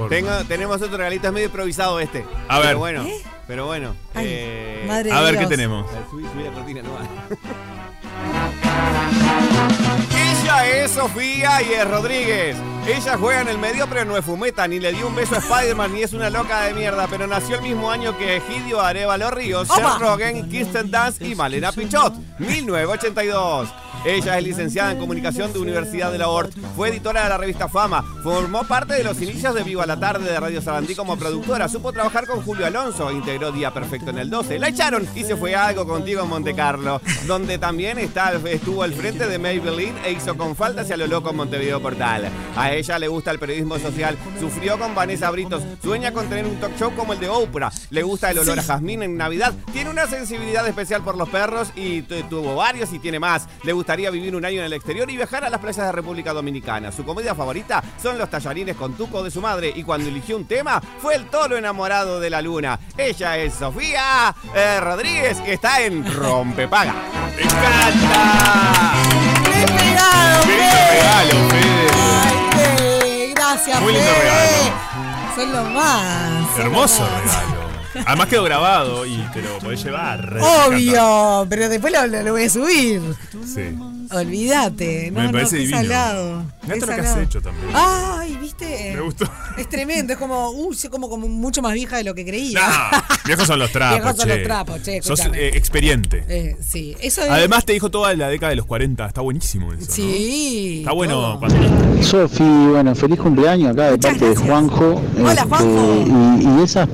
Tengo- tenemos otro regalito, es medio improvisado este. A ver. Pero bueno, ¿Eh? pero bueno. Ay, eh, madre A ver qué tenemos. subí, subí la cortina nomás. Ella es Sofía y es Rodríguez. Ella juega en el medio, pero no es fumeta, ni le dio un beso a Spider-Man, ni es una loca de mierda, pero nació el mismo año que Egidio Arevalo Ríos. Seth Rogen, Kirsten Dunst y Malena Pichot, 1982. Ella es licenciada en comunicación de Universidad de la ORT, fue editora de la revista Fama, formó parte de los inicios de Viva la Tarde de Radio Sarandí como productora, supo trabajar con Julio Alonso, integró Día Perfecto en el 12, la echaron y se fue a algo contigo en Monte Carlo, donde también está, estuvo al frente de Maybelline e hizo con falta hacia lo loco en Montevideo Portal. A ella le gusta el periodismo social, sufrió con Vanessa Britos, sueña con tener un talk show como el de Oprah, le gusta el olor a jazmín en Navidad, tiene una sensibilidad especial por los perros y tu- tuvo varios y tiene más. Le gustaría vivir un año en el exterior y viajar a las playas de República Dominicana. Su comedia favorita son los tallarines con tuco de su madre y cuando eligió un tema fue el toro enamorado de la luna. Ella es Sofía eh, Rodríguez que está en Rompepaga. ¡Me encanta! ¡Qué pegado, Qué regalo, Fede. Ay, Fede, Gracias, Muy lindo Fede. regalo. Son los más. Hermoso regalo. Además quedó grabado y te lo podés llevar. Obvio, pero después lo, lo- lo voy a subir. Sí. Olvídate. No, Me parece divino. salado. Lo que has hecho también. Ay, viste. Me gustó. Es tremendo, es como, uh, soy como, como mucho más vieja de lo que creía. No, viejos son los trapos, Viejos son los trapos, che, Sos eh, experiente. Eh, sí, eso es. Además te dijo toda la década de los 40. Está buenísimo eso. ¿no? Sí. Está bueno cuando Sofi, bueno, feliz cumpleaños acá de parte de Juanjo. Hola, Este, Juanjo. Y, y esas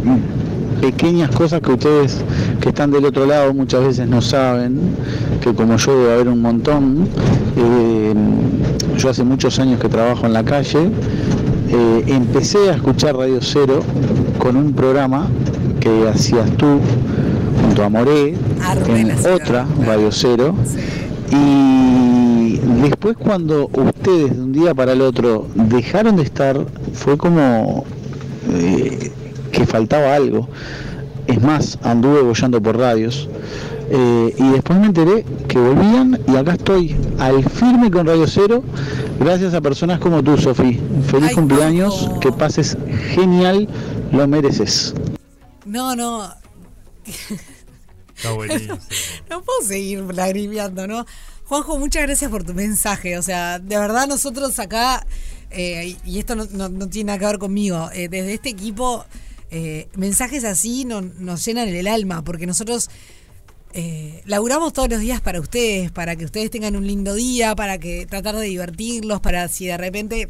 pequeñas cosas que ustedes que están del otro lado muchas veces no saben, que como yo debe haber un montón. Eh, yo hace muchos años que trabajo en la calle. eh, empecé a escuchar Radio Cero con un programa que hacías tú junto a Moré en otra Radio Cero. Y después cuando ustedes de un día para el otro dejaron de estar, fue como eh, que faltaba algo. Es más, anduve bollando por radios Eh, y después me enteré que volvían y acá estoy, al firme con Radio Cero, gracias a personas como tú, Sofi. Feliz cumpleaños, que pases genial, lo mereces. No, no. Está buenísimo. No puedo seguir lagrimeando, ¿no? Juanjo, muchas gracias por tu mensaje. O sea, de verdad nosotros acá, eh, y esto no, no- no tiene nada que ver conmigo, eh, desde este equipo, eh, mensajes así no- nos llenan el alma, porque nosotros eh, laburamos todos los días para ustedes, para que ustedes tengan un lindo día, para que tratar de divertirlos, para si de repente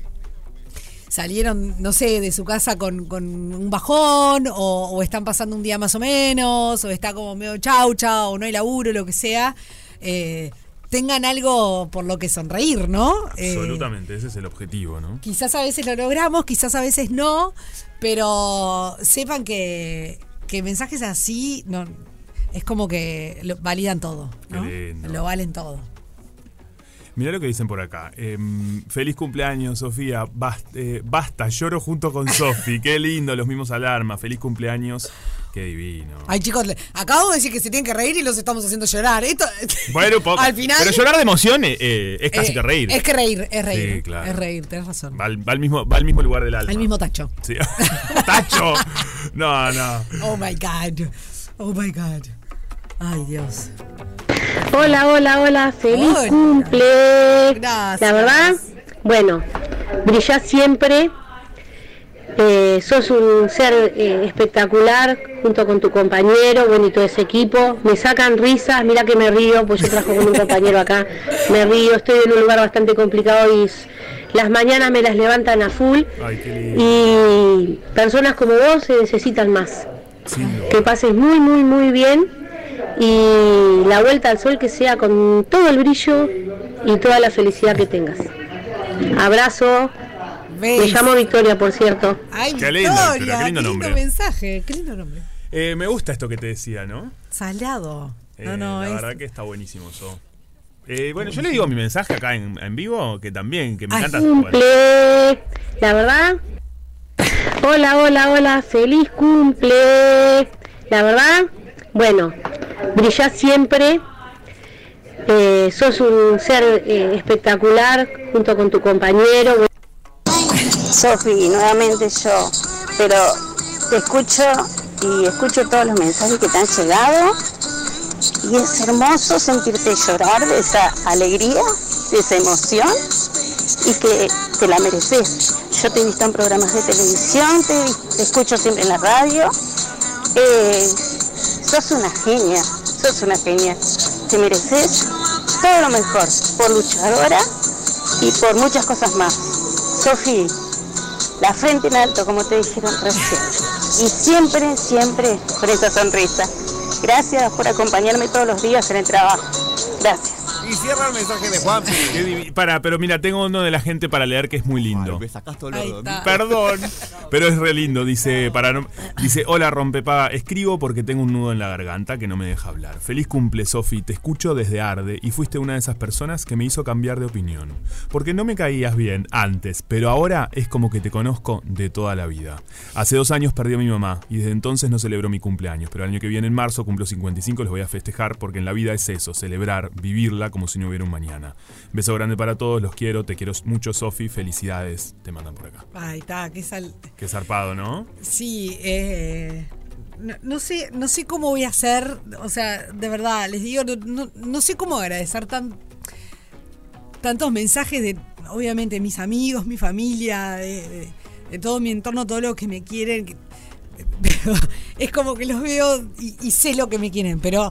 salieron, no sé, de su casa con, con un bajón, o, o están pasando un día más o menos, o está como medio chaucha, o no hay laburo, lo que sea, eh, tengan algo por lo que sonreír, ¿no? Eh, Absolutamente, ese es el objetivo, ¿no? quizás a veces lo logramos, quizás a veces no, pero sepan que, que mensajes así no, es como que lo- validan todo, ¿no? Lo valen todo. Mirá lo que dicen por acá. Em, feliz cumpleaños, Sofía. Basta, eh, basta, lloro junto con Sofi. Qué lindo, los mismos alarmas. Feliz cumpleaños. Qué divino. Ay, chicos, le- acabo de decir que se tienen que reír y los estamos haciendo llorar. Esto, Bueno, un poco. Al final. Pero llorar de emoción eh, eh, es casi Eh, que reír. Es que reír, es reír. Sí, claro. Es reír, tenés razón. Va al, va al mismo, va al mismo lugar del alma. Al mismo tacho. Sí. ¡Tacho! No, no. Oh my God. Oh my God. Ay, Dios. Hola, hola, hola, feliz Hola. cumple. Gracias. La verdad, bueno, brillás siempre. Eh, sos un ser eh, espectacular junto con tu compañero, bueno, y todo ese equipo. Me sacan risas, mira que me río, pues yo trabajo con un compañero acá. Me río, estoy en un lugar bastante complicado y las mañanas me las levantan a full. Ay. Y personas como vos se necesitan más. Que pases muy, muy, muy bien. Y la vuelta al sol que sea con todo el brillo y toda la felicidad que tengas. Abrazo. Me llamo Victoria, por cierto. Ay, Qué lindo, Victoria, pero qué lindo nombre. mensaje, qué lindo nombre. Eh, me gusta esto que te decía, ¿no? Salado. Eh, no, la es- verdad que está buenísimo eso. Eh, bueno, yo le digo mi mensaje acá en, en vivo, que también, que me encanta. bueno, Cumple. La verdad. Hola, hola, hola. Feliz cumple. La verdad, bueno, brillás siempre. Eh, sos un ser eh, espectacular junto con tu compañero. Sofi, nuevamente yo, pero te escucho y escucho todos los mensajes que te han llegado y es hermoso sentirte llorar de esa alegría, de esa emoción y que te la mereces. Yo te he visto en programas de televisión, te, escucho siempre en la radio. Eh, sos una genia, sos una genia. Te mereces todo lo mejor por luchadora y por muchas cosas más. Sofi, la frente en alto, como te dijeron recién. Y siempre, siempre con esa sonrisa. Gracias por acompañarme todos los días en el trabajo. Gracias. Y cierra el mensaje de Juan. Para, pero mira, tengo uno de la gente para leer que es muy lindo. Me el orden. Perdón, pero es re lindo. Dice, para no- dice, hola rompepaga, escribo porque tengo un nudo en la garganta que no me deja hablar. Feliz cumple, Sofi, te escucho desde Arde y fuiste una de esas personas que me hizo cambiar de opinión. Porque no me caías bien antes, pero ahora es como que te conozco de toda la vida. Hace dos años perdí a mi mamá y desde entonces no celebro mi cumpleaños, pero el año que viene en marzo cumplo 55 y los voy a festejar porque en la vida es eso, celebrar, vivirla como si no hubiera un mañana. Beso grande para todos, los quiero, te quiero mucho, Sofi, felicidades, te mandan por acá. Ay, está, qué sal. Qué zarpado, ¿no? Sí, eh, no, no sé, no sé cómo voy a hacer, o sea, de verdad, les digo, no, no- no sé cómo agradecer tan tantos mensajes de, obviamente, mis amigos, mi familia, de, de- de todo mi entorno, todo lo que me quieren. que- pero es como que los veo y, y sé lo que me quieren, pero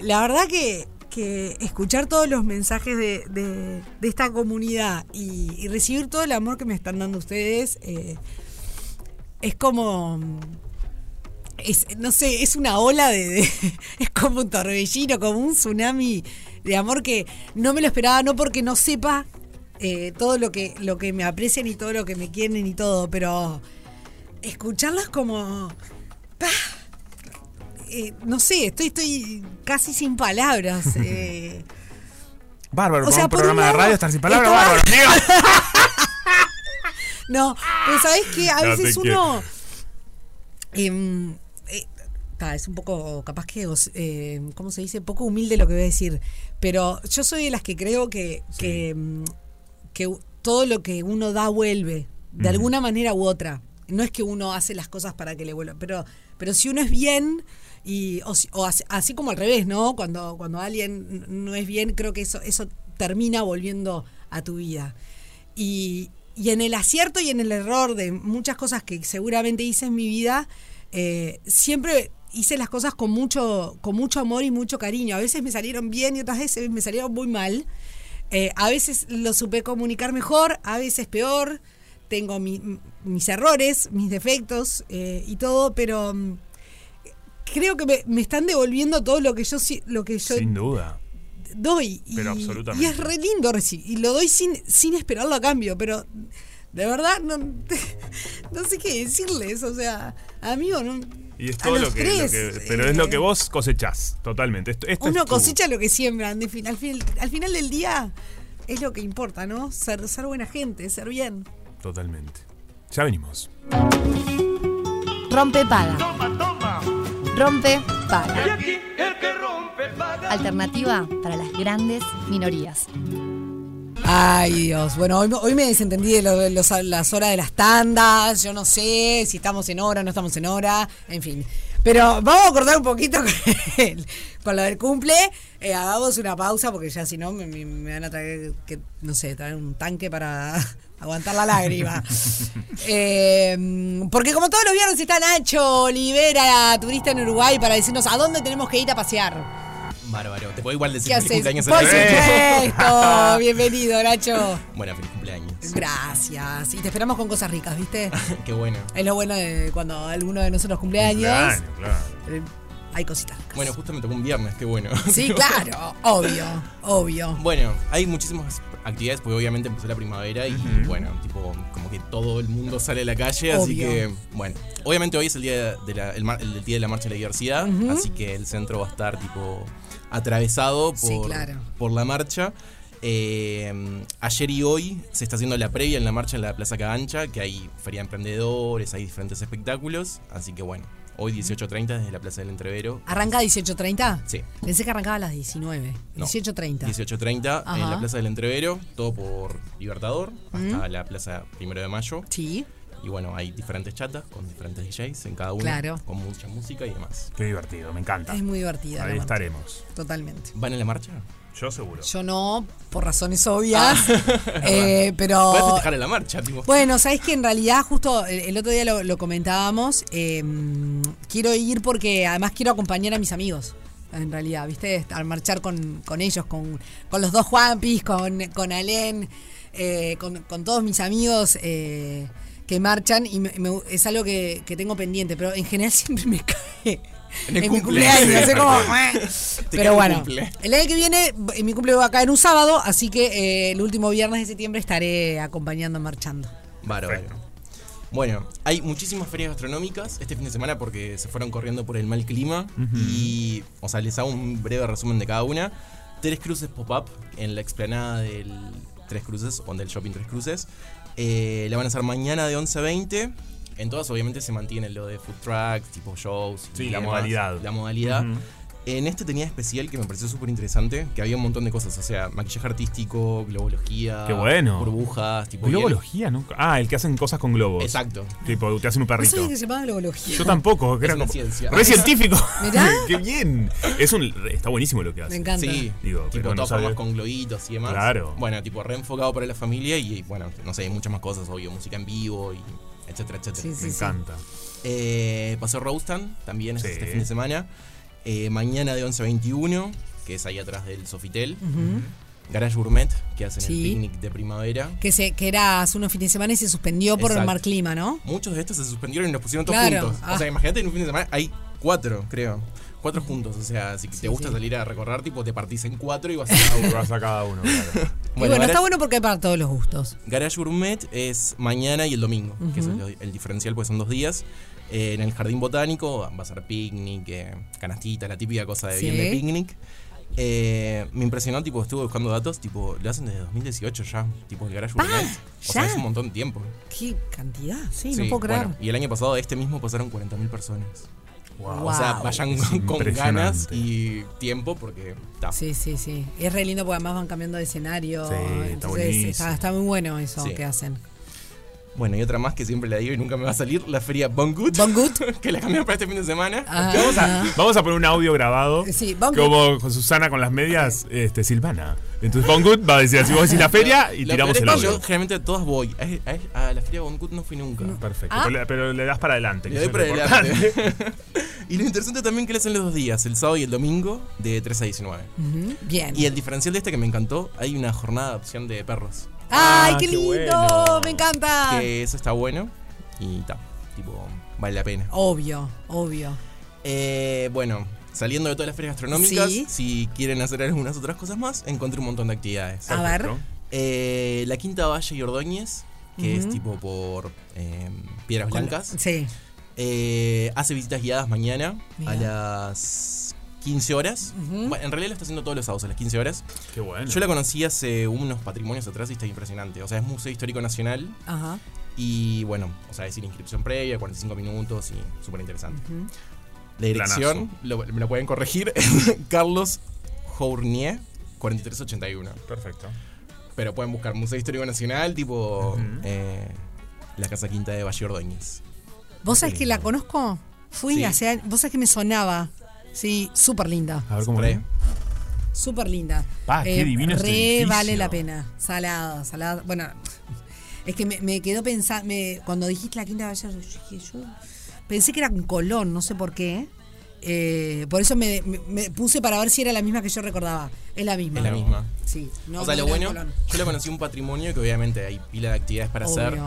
la verdad que, escuchar todos los mensajes de, esta comunidad y, recibir todo el amor que me están dando ustedes, eh, es como. Es, no sé, es una ola de, de- Es como un torbellino, como un tsunami de amor que no me lo esperaba, no porque no sepa eh, todo lo que, lo que me aprecian y todo lo que me quieren y todo, pero escucharlas como. ¡pah! Eh, no sé, estoy, estoy casi sin palabras. eh. Bárbaro, O sea, un por programa un de radio estar sin palabras, estaba- bárbaro. No, pero ¿sabes qué? A veces uno. em, eh, ta, es un poco, capaz que, eh, ¿cómo se dice? Poco humilde lo que voy a decir. Pero yo soy de las que creo que, que, que u- todo lo que uno da vuelve, de alguna manera u otra. No es que uno hace las cosas para que le vuelva, pero, pero si uno es bien, y, o, así, como al revés, ¿no? Cuando, cuando alguien no es bien, creo que eso, eso termina volviendo a tu vida. Y, y en el acierto y en el error de muchas cosas que seguramente hice en mi vida, eh, siempre hice las cosas con mucho, con mucho amor y mucho cariño. A veces me salieron bien y otras veces me salieron muy mal. Eh, a veces lo supe comunicar mejor, a veces peor. Tengo mi- mis errores, mis defectos eh, y todo, pero mm, creo que me, me están devolviendo todo lo que yo lo que yo Sin duda. doy. Y, Pero absolutamente. y es re lindo recibir. Y lo doy sin, sin esperarlo a cambio, pero de verdad no, no sé qué decirles. O sea, amigo, no, Y es A todo los lo que, lo tres, que- Pero es lo eh, que vos cosechás, totalmente. Esto, esto es uno cosecha lo que siembran. de fin- al, fin- al final del día es lo que importa, ¿no? Ser, ser buena gente, ser bien. Totalmente. Ya venimos. Rompe paga. Rompe paga. Alternativa para las grandes minorías. Ay, Dios. Bueno, hoy, hoy me desentendí de, lo- de los- las horas de las tandas. Yo no sé si estamos en hora o no estamos en hora. En fin. Pero vamos a cortar un poquito con, el- con lo del cumple. Eh, hagamos una pausa porque ya si no me, me- me van a traer, que, no sé, traer un tanque para aguantar la lágrima. Eh, porque como todos los viernes está Nacho Olivera, turista en Uruguay, para decirnos a dónde tenemos que ir a pasear. Bárbaro. Te puedo igual decir ¿Qué feliz haces? cumpleaños Por en la vida. supuesto. Bienvenido, Nacho. Bueno, feliz cumpleaños. Gracias. Y te esperamos con cosas ricas, ¿viste? Qué bueno. Es lo bueno de cuando alguno de nosotros cumpleaños. Cumpleaños, claro. eh, Hay cositas. Bueno, justo me tocó un viernes, qué bueno. Sí, claro. Obvio, obvio. Bueno, hay muchísimas actividades porque obviamente empezó la primavera y bueno, tipo, como que todo el mundo sale a la calle, así que bueno, obviamente hoy es el día de la, el, mar- el día de la marcha de la diversidad, así que el centro va a estar tipo atravesado por, Sí, claro. por la marcha. Eh, ayer y hoy se está haciendo la previa en la marcha en la Plaza Cagancha, que hay feria de emprendedores, hay diferentes espectáculos, así que bueno, hoy 18.30 desde la Plaza del Entrevero. ¿Arranca a 18.30? Sí. Pensé que arrancaba a las 19. No. 18.30. 18.30 en la Plaza del Entrevero, todo por Libertador, hasta Mm. la Plaza Primero de Mayo. Sí. Y bueno, hay diferentes chatas con diferentes DJs en cada uno, Claro. con mucha música y demás. Qué divertido, me encanta. Es muy divertida. Ahí estaremos. Totalmente. ¿Van en la marcha? Yo seguro. Yo no, por razones obvias. eh, pero. Puedes festejar en la marcha, tipo. Bueno, sabes que en realidad, justo el, el otro día lo, lo comentábamos. eh, quiero ir porque además quiero acompañar a mis amigos. En realidad, ¿viste? Al marchar con, con ellos, con, con los dos Juanpis, con, con Alén, eh, con, con todos mis amigos eh, que marchan. Y me- me- es algo que, que tengo pendiente, pero en general siempre me cae. En el mi cumple. cumpleaños, es como, cae pero bueno, cumple. el año que viene, eh, mi cumple va a caer un sábado, así que eh, el último viernes de septiembre estaré acompañando, marchando. Bárbaro. Bueno, hay muchísimas ferias gastronómicas este fin de semana porque se fueron corriendo por el mal clima. Y, o sea, les hago un breve resumen de cada una. Tres Cruces Pop-Up en la explanada del Tres Cruces o del Shopping Tres Cruces. Eh, la van a hacer mañana de 11 a 20. En todas, obviamente, se mantiene lo de food trucks, tipo shows. Sí, y la demás, modalidad. La modalidad. En este tenía especial que me pareció súper interesante, que había un montón de cosas, o sea, maquillaje artístico, globología, Qué bueno. burbujas, tipo Globología, nunca. Ah, el que hacen cosas con globos. Exacto. Tipo, te hacen un No perrito. sabía que se llamaba globología. Yo tampoco, que Es era una como- ciencia. Re científico. Mirá. Qué bien. Es un, está buenísimo lo que hace. Me encanta. Sí, Digo, tipo no todas con globitos y demás. Claro. Bueno, tipo reenfocado para la familia y bueno, no sé, hay muchas más cosas, obvio, música en vivo y etcétera, etcétera. Sí, sí, Me sí. encanta. Eh, Paseo Roastan también este fin de semana. Eh, mañana de 11 a 21, que es ahí atrás del Sofitel. Ujú. Garage Gourmet, que hacen Sí. el picnic de primavera. Que, se, que era hace unos fines de semana y se suspendió por el Exacto. mal clima, ¿no? Muchos de estos se suspendieron y los pusieron todos Claro, juntos. ah. O sea, imagínate en un fin de semana hay cuatro, creo. Cuatro juntos. O sea, si te Sí, gusta sí. salir a recorrer, tipo, te partís en cuatro y vas a cada uno. Vas a cada uno, claro. y bueno, Garage- está bueno porque hay para todos los gustos. Garage Gourmet es mañana y el domingo, que eso es Ujú. lo- el diferencial, pues son dos días. Eh, en el jardín botánico va a ser picnic, eh, canastita, la típica cosa de bien de picnic. Eh, me impresionó, tipo, estuve buscando datos, tipo, lo hacen desde 2018 ya, tipo el Garage Ah. O sea, ya. es un montón de tiempo. Qué cantidad, sí, Sí, no puedo creer. bueno, y el año pasado, este mismo, pasaron 40.000 personas. O sea, Wow. vayan con, con ganas y tiempo porque está. Sí, sí, sí. Es re lindo porque además van cambiando de escenario. Sí, está Entonces está, está muy bueno eso Sí. que hacen. Bueno, y otra más que siempre la digo y nunca me va a salir, la feria Bongut. que la cambiaron para este fin de semana. Ah. Vamos, a, vamos a poner un audio grabado. Sí, Bongut. Como con Susana con las medias, este, Silvana. Entonces Bongut va a decir así, vos decís la feria y Lo tiramos el audio. Yo generalmente a todas voy. A, a- a la feria Bongut no fui nunca. Perfecto. Ah. Pero, le, pero le das para adelante. Le que doy para adelante. y lo interesante también que le hacen los dos días, el sábado y el domingo, de 3 a 19. Ujú, Bien. Y el diferencial de este que me encantó, hay una jornada de adopción de perros. ¡Ay, Ah, qué qué lindo! bueno. Me encanta. Que eso está bueno y está, tipo, vale la pena. Obvio, obvio. Eh, bueno, saliendo de todas las ferias gastronómicas, Sí. si quieren hacer algunas otras cosas más, encontré un montón de actividades. A ver. Eh, la Quinta Valle y Ordóñez, que es tipo por eh, Piedras Blancas. Sí. Eh, hace visitas guiadas mañana a las 15 horas. Bueno, en realidad lo está haciendo todos los sábados a las 15 horas. Qué bueno. Yo la conocí hace unos patrimonios atrás y está impresionante. O sea, es Museo Histórico Nacional. Ajá. Y bueno, o sea, es sin inscripción previa, 45 minutos y súper interesante. La dirección, lo- me lo pueden corregir, Carlos Journier, 4381. Perfecto. Pero pueden buscar Museo Histórico Nacional, tipo eh, la Casa Quinta de Valle Ordóñez. ¿Vos sabés que la conozco? Fui Sí. hace años. ¿Vos sabés que me sonaba? Sí, súper linda. A ver cómo Re. es. Súper linda. Eh, Pa, qué divino este Re edificio. vale la pena. Salada, salada. Bueno, es que me, me quedó pensando. cuando dijiste la quinta Valle, yo dije, yo pensé que era en Colón, no sé por qué. Eh, por eso me, me- me puse para ver si era la misma que yo recordaba. Es la misma. Es la misma. Sí. No, o sea, lo bueno, yo lo conocí un patrimonio que obviamente hay pila de actividades para hacer,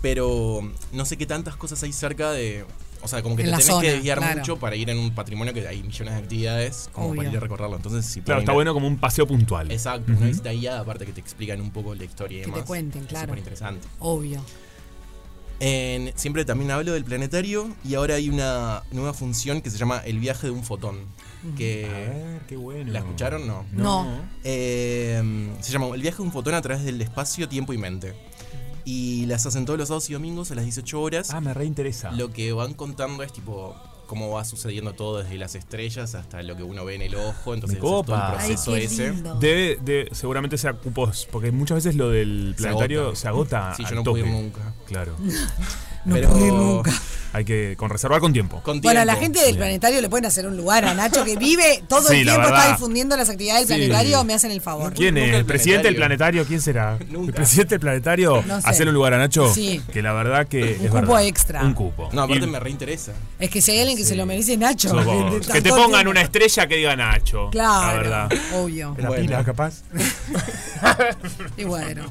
pero no sé qué tantas cosas hay cerca de... O sea, como que En te tenés zona, que desviar claro. mucho para ir en un patrimonio que hay millones de actividades como Obvio. para ir a recorrerlo. Entonces, si Claro, está bueno como un paseo puntual. Exacto, Ujú. una visita guiada, aparte que te explican un poco la historia y Que te demás. cuenten, claro. Súper interesante. Obvio. En- siempre también hablo del planetario y ahora hay una nueva función que se llama El viaje de un fotón. Que A ver, qué bueno. ¿La escucharon? No. No. Eh, se llama El viaje de un fotón a través del espacio, tiempo y mente. Y las hacen todos los sábados y domingos a las 18 horas. Ah, me reinteresa. Lo que van contando es tipo cómo va sucediendo todo desde las estrellas hasta lo que uno ve en el ojo. Entonces todo el proceso Ay, ese. Debe, de, seguramente sea cupos, porque muchas veces lo del Se planetario agota. se agota. Sí, yo al no pude ir toque. nunca. Claro. No Pero- ir nunca. Hay que con reservar con tiempo. Con Bueno, a la gente del planetario le pueden hacer un lugar a Nacho que vive todo Sí, el tiempo, está difundiendo las actividades del Sí. planetario, me hacen el favor. ¿Quién es? el ¿El presidente del planetario. ¿Quién será? Nunca. ¿El presidente del planetario? No sé. Hacer un lugar a Nacho. Sí. Que la verdad que Un es cupo verdad. extra. Un cupo. No, aparte Y- me reinteresa. Es que si hay alguien que se lo merece, Nacho. Que te pongan tiempo. una estrella que diga Nacho. Claro, La verdad. obvio. La Bueno. pila, capaz. Y bueno.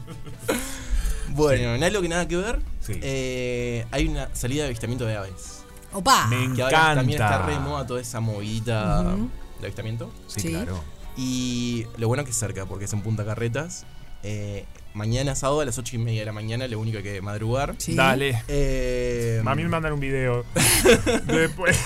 Bueno, en algo que nada que ver, Sí. eh, hay una salida de avistamiento de aves. Opa. Me Que ahora también está re de moda toda esa movidita Ujú. de avistamiento. Sí, Sí. claro. Y lo bueno que es cerca, porque es en Punta Carretas. Eh, mañana sábado a las 8 y media de la mañana, lo único que hay que madrugar. Sí. Dale. Eh, A mí me mandan un video. Después.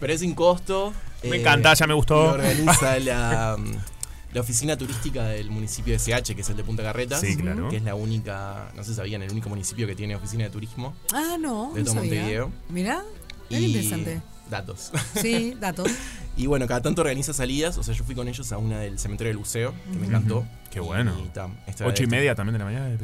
pero es sin costo. Me eh, encanta, ya me gustó. Lo organiza la, la oficina turística del municipio de SH, que es el de Punta Carretas. Sí, claro. Que es la única, no sé si sabían, el único municipio que tiene oficina de turismo. Ah, no. De no todo sabía. Montevideo. Mirá. Qué Y interesante. Datos. Sí, datos. Y bueno, cada tanto organiza salidas. O sea, yo fui con ellos a una del cementerio del buceo, que me encantó. Qué bueno. Y, Ocho y media también de la mañana.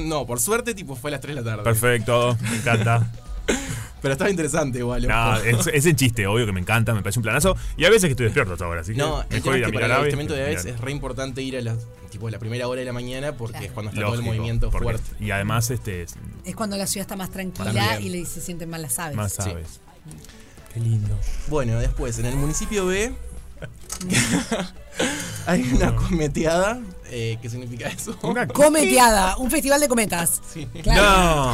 no, por suerte, tipo, fue a las 3 de la tarde. Perfecto, me encanta. Pero estaba interesante igual. No, es, es en chiste, obvio que me encanta, me parece un planazo. Y a veces que estoy despierto hasta ahora, así que No, el mejor ir es a que para el avistamiento de aves es re importante ir a la, tipo, la primera hora de la mañana porque es cuando está todo el movimiento fuerte. Y además, este, es Es cuando la ciudad está más tranquila También. y le, se sienten más las aves. más Sí. aves. Qué lindo. Bueno, después, en el municipio B hay una cometeada. Eh, ¿Qué significa eso? Una Cometeada, un festival de cometas. Sí. Claro.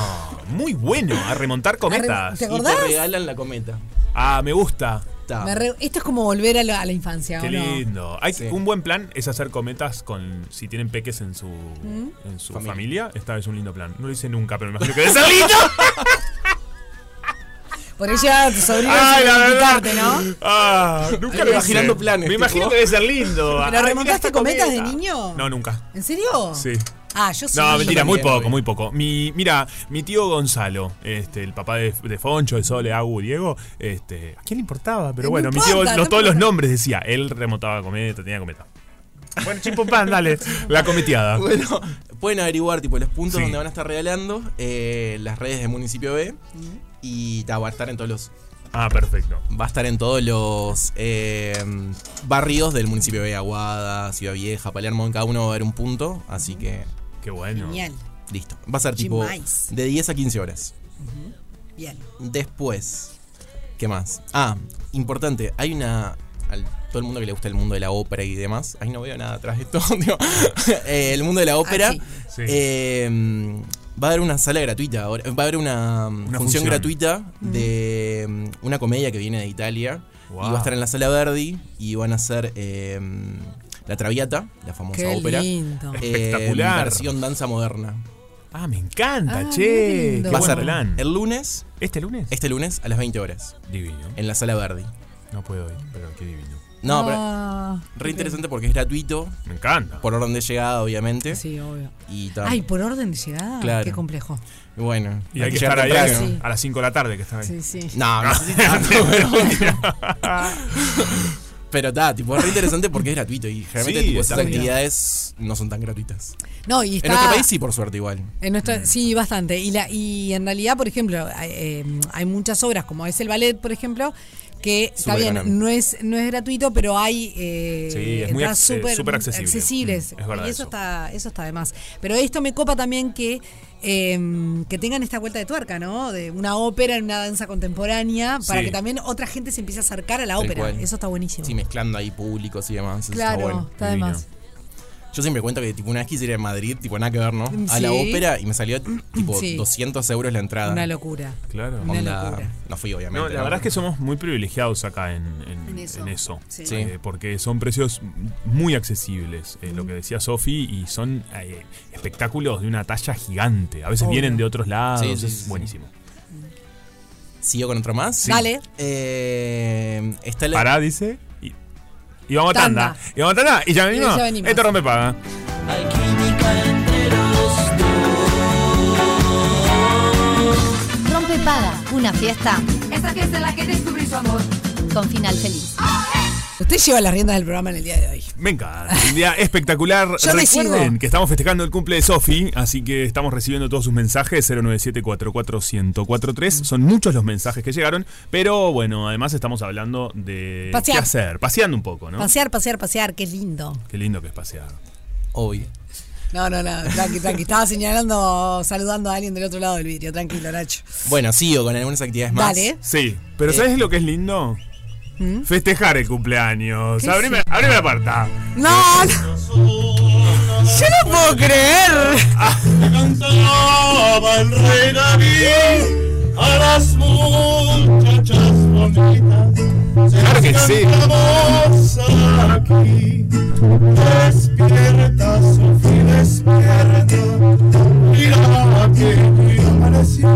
No, muy bueno, a remontar cometas. ¿Te Y acordás? te regalan la cometa. Ah, me gusta. Re- Esto es como volver a la, a la infancia, Qué ¿o no? lindo. Hay Sí. un buen plan es hacer cometas con si tienen peques en su ¿Mm? en su Familia. familia. Esta es un lindo plan. No lo hice nunca, pero me imagino que debe ser lindo. Por ella tu sobrino Ay, la verdad. ¿no? Ah, nunca lo imaginando planes, Me tipo. imagino que debe ser lindo. ¿Pero remontaste cometas de niño? No, nunca. ¿En serio? Sí. Ah, yo sí. No, mentira, muy poco, muy poco. Mi, mira, mi tío Gonzalo, este, el papá de, de Foncho, de Sole, Agu, Diego, este, ¿a quién le importaba? Pero No bueno, mi importa, tío, no los- todos los nombres decía, él remotaba cometa, tenía cometa. Bueno, chimpumpan, dale, la cometeada. Bueno, pueden averiguar tipo los puntos Sí. donde van a estar regalando, eh, las redes del municipio B y ta, va a estar en todos los. Ah, perfecto. Va a estar en todos los eh, barrios del municipio B, Aguada, Ciudad Vieja, Palermo, en cada uno va a haber un punto, así que Qué bueno. Genial. listo. Va a ser tipo de 10 a 15 horas. Bien. Después, ¿qué más? Ah, importante, hay una. Al todo el mundo que le gusta el mundo de la ópera y demás. Ahí no veo nada atrás de esto. eh, el mundo de la ópera. sí. Sí. eh, va a haber una sala gratuita ahora. Va a haber una, um, función, función. gratuita de um, una comedia que viene de Italia. Wow. Y va a estar en la sala Verdi. Y van a hacer eh, La Traviata, la famosa Qué ópera. lindo. eh, Espectacular. versión danza moderna. Ah, me encanta, Ah, che. Qué Va a ser plan. el lunes. ¿Este lunes? Este lunes a las 20 horas. Divino. En la sala Verdi. No puedo ir, pero qué divino. No, pero Ah, re interesante porque es gratuito. Me encanta. Por orden de llegada, obviamente. Sí, obvio. Y. Ay, por orden de llegada. Claro. Qué complejo. Bueno, Y hay que llegar estar ahí temprano. a, a las 5 de la tarde que está ahí. Sí, sí. No, no pero. Pero está, tipo, es re interesante porque es gratuito y generalmente Sí, tipo, esas bien. actividades no son tan gratuitas. No, y está. En nuestro país sí, por suerte, igual. En nuestra, sí, bastante. Y, la, y en realidad, por ejemplo, hay, eh, hay muchas obras, como es el ballet, por ejemplo, que está bien, no es, no es gratuito, pero hay eh, Sí, es muy ac- súper accesible. accesibles. Mm, es verdad y eso. eso, está, eso está de más. Pero esto me copa también que, eh, que tengan esta vuelta de tuerca, ¿no? De una ópera en una danza contemporánea, para Sí. que también otra gente se empiece a acercar a la Tal ópera. cual. Eso está buenísimo. Sí, mezclando ahí públicos y demás. eso claro, está bueno. está de más. Yo siempre cuento que tipo una vez quise ir a Madrid, tipo nada que ver, ¿no? A la Sí. ópera y me salió tipo Sí. 200 euros la entrada. Una locura. Claro. Una Onda- locura. No fui, obviamente. No, la ¿no? verdad es que somos muy privilegiados acá en, en- En eso. en eso. Sí. Sí. Eh, porque son precios muy accesibles, eh, lo que decía Sofi, y son eh, espectáculos de una talla gigante. A veces Obvio. vienen de otros lados, Sí, sí, es sí, sí. buenísimo. ¿Sigo con otro más? Dale. Eh, está la- Pará, dice. Y, vamos a tanda. Tanda. Y vamos a tanda. Y ya Y venimos. ya venimos. Esto rompe paga. Rompe Paga, una fiesta Esa fiesta en la que descubrí su amor. con final feliz. Usted lleva las riendas del programa en el día de hoy. Me encanta. Un día espectacular. Yo Recuerden que estamos festejando el cumple de Sofi, así que estamos recibiendo todos sus mensajes 097441043. Son muchos los mensajes que llegaron, pero bueno, además estamos hablando de Pasear. qué hacer, paseando un poco, ¿no? Pasear, pasear, pasear, qué lindo. Qué lindo que es pasear. Obvio. No, no, no, tranqui, tranqui. Estaba señalando, saludando a alguien del otro lado del vidrio. Tranquilo, Nacho. Bueno, sigo con algunas actividades más. Dale. Sí, pero Eh. ¿sabes lo que es lindo? ¿Mm? Festejar el cumpleaños. ¿Qué Abrime, es? abrime la puerta. No, no. Yo no puedo creer. cantaba el rey David a las muchachas bonitas. Claro que sí. Aquí. Despierta, Sofía, despierta. Mira que hoy amaneció.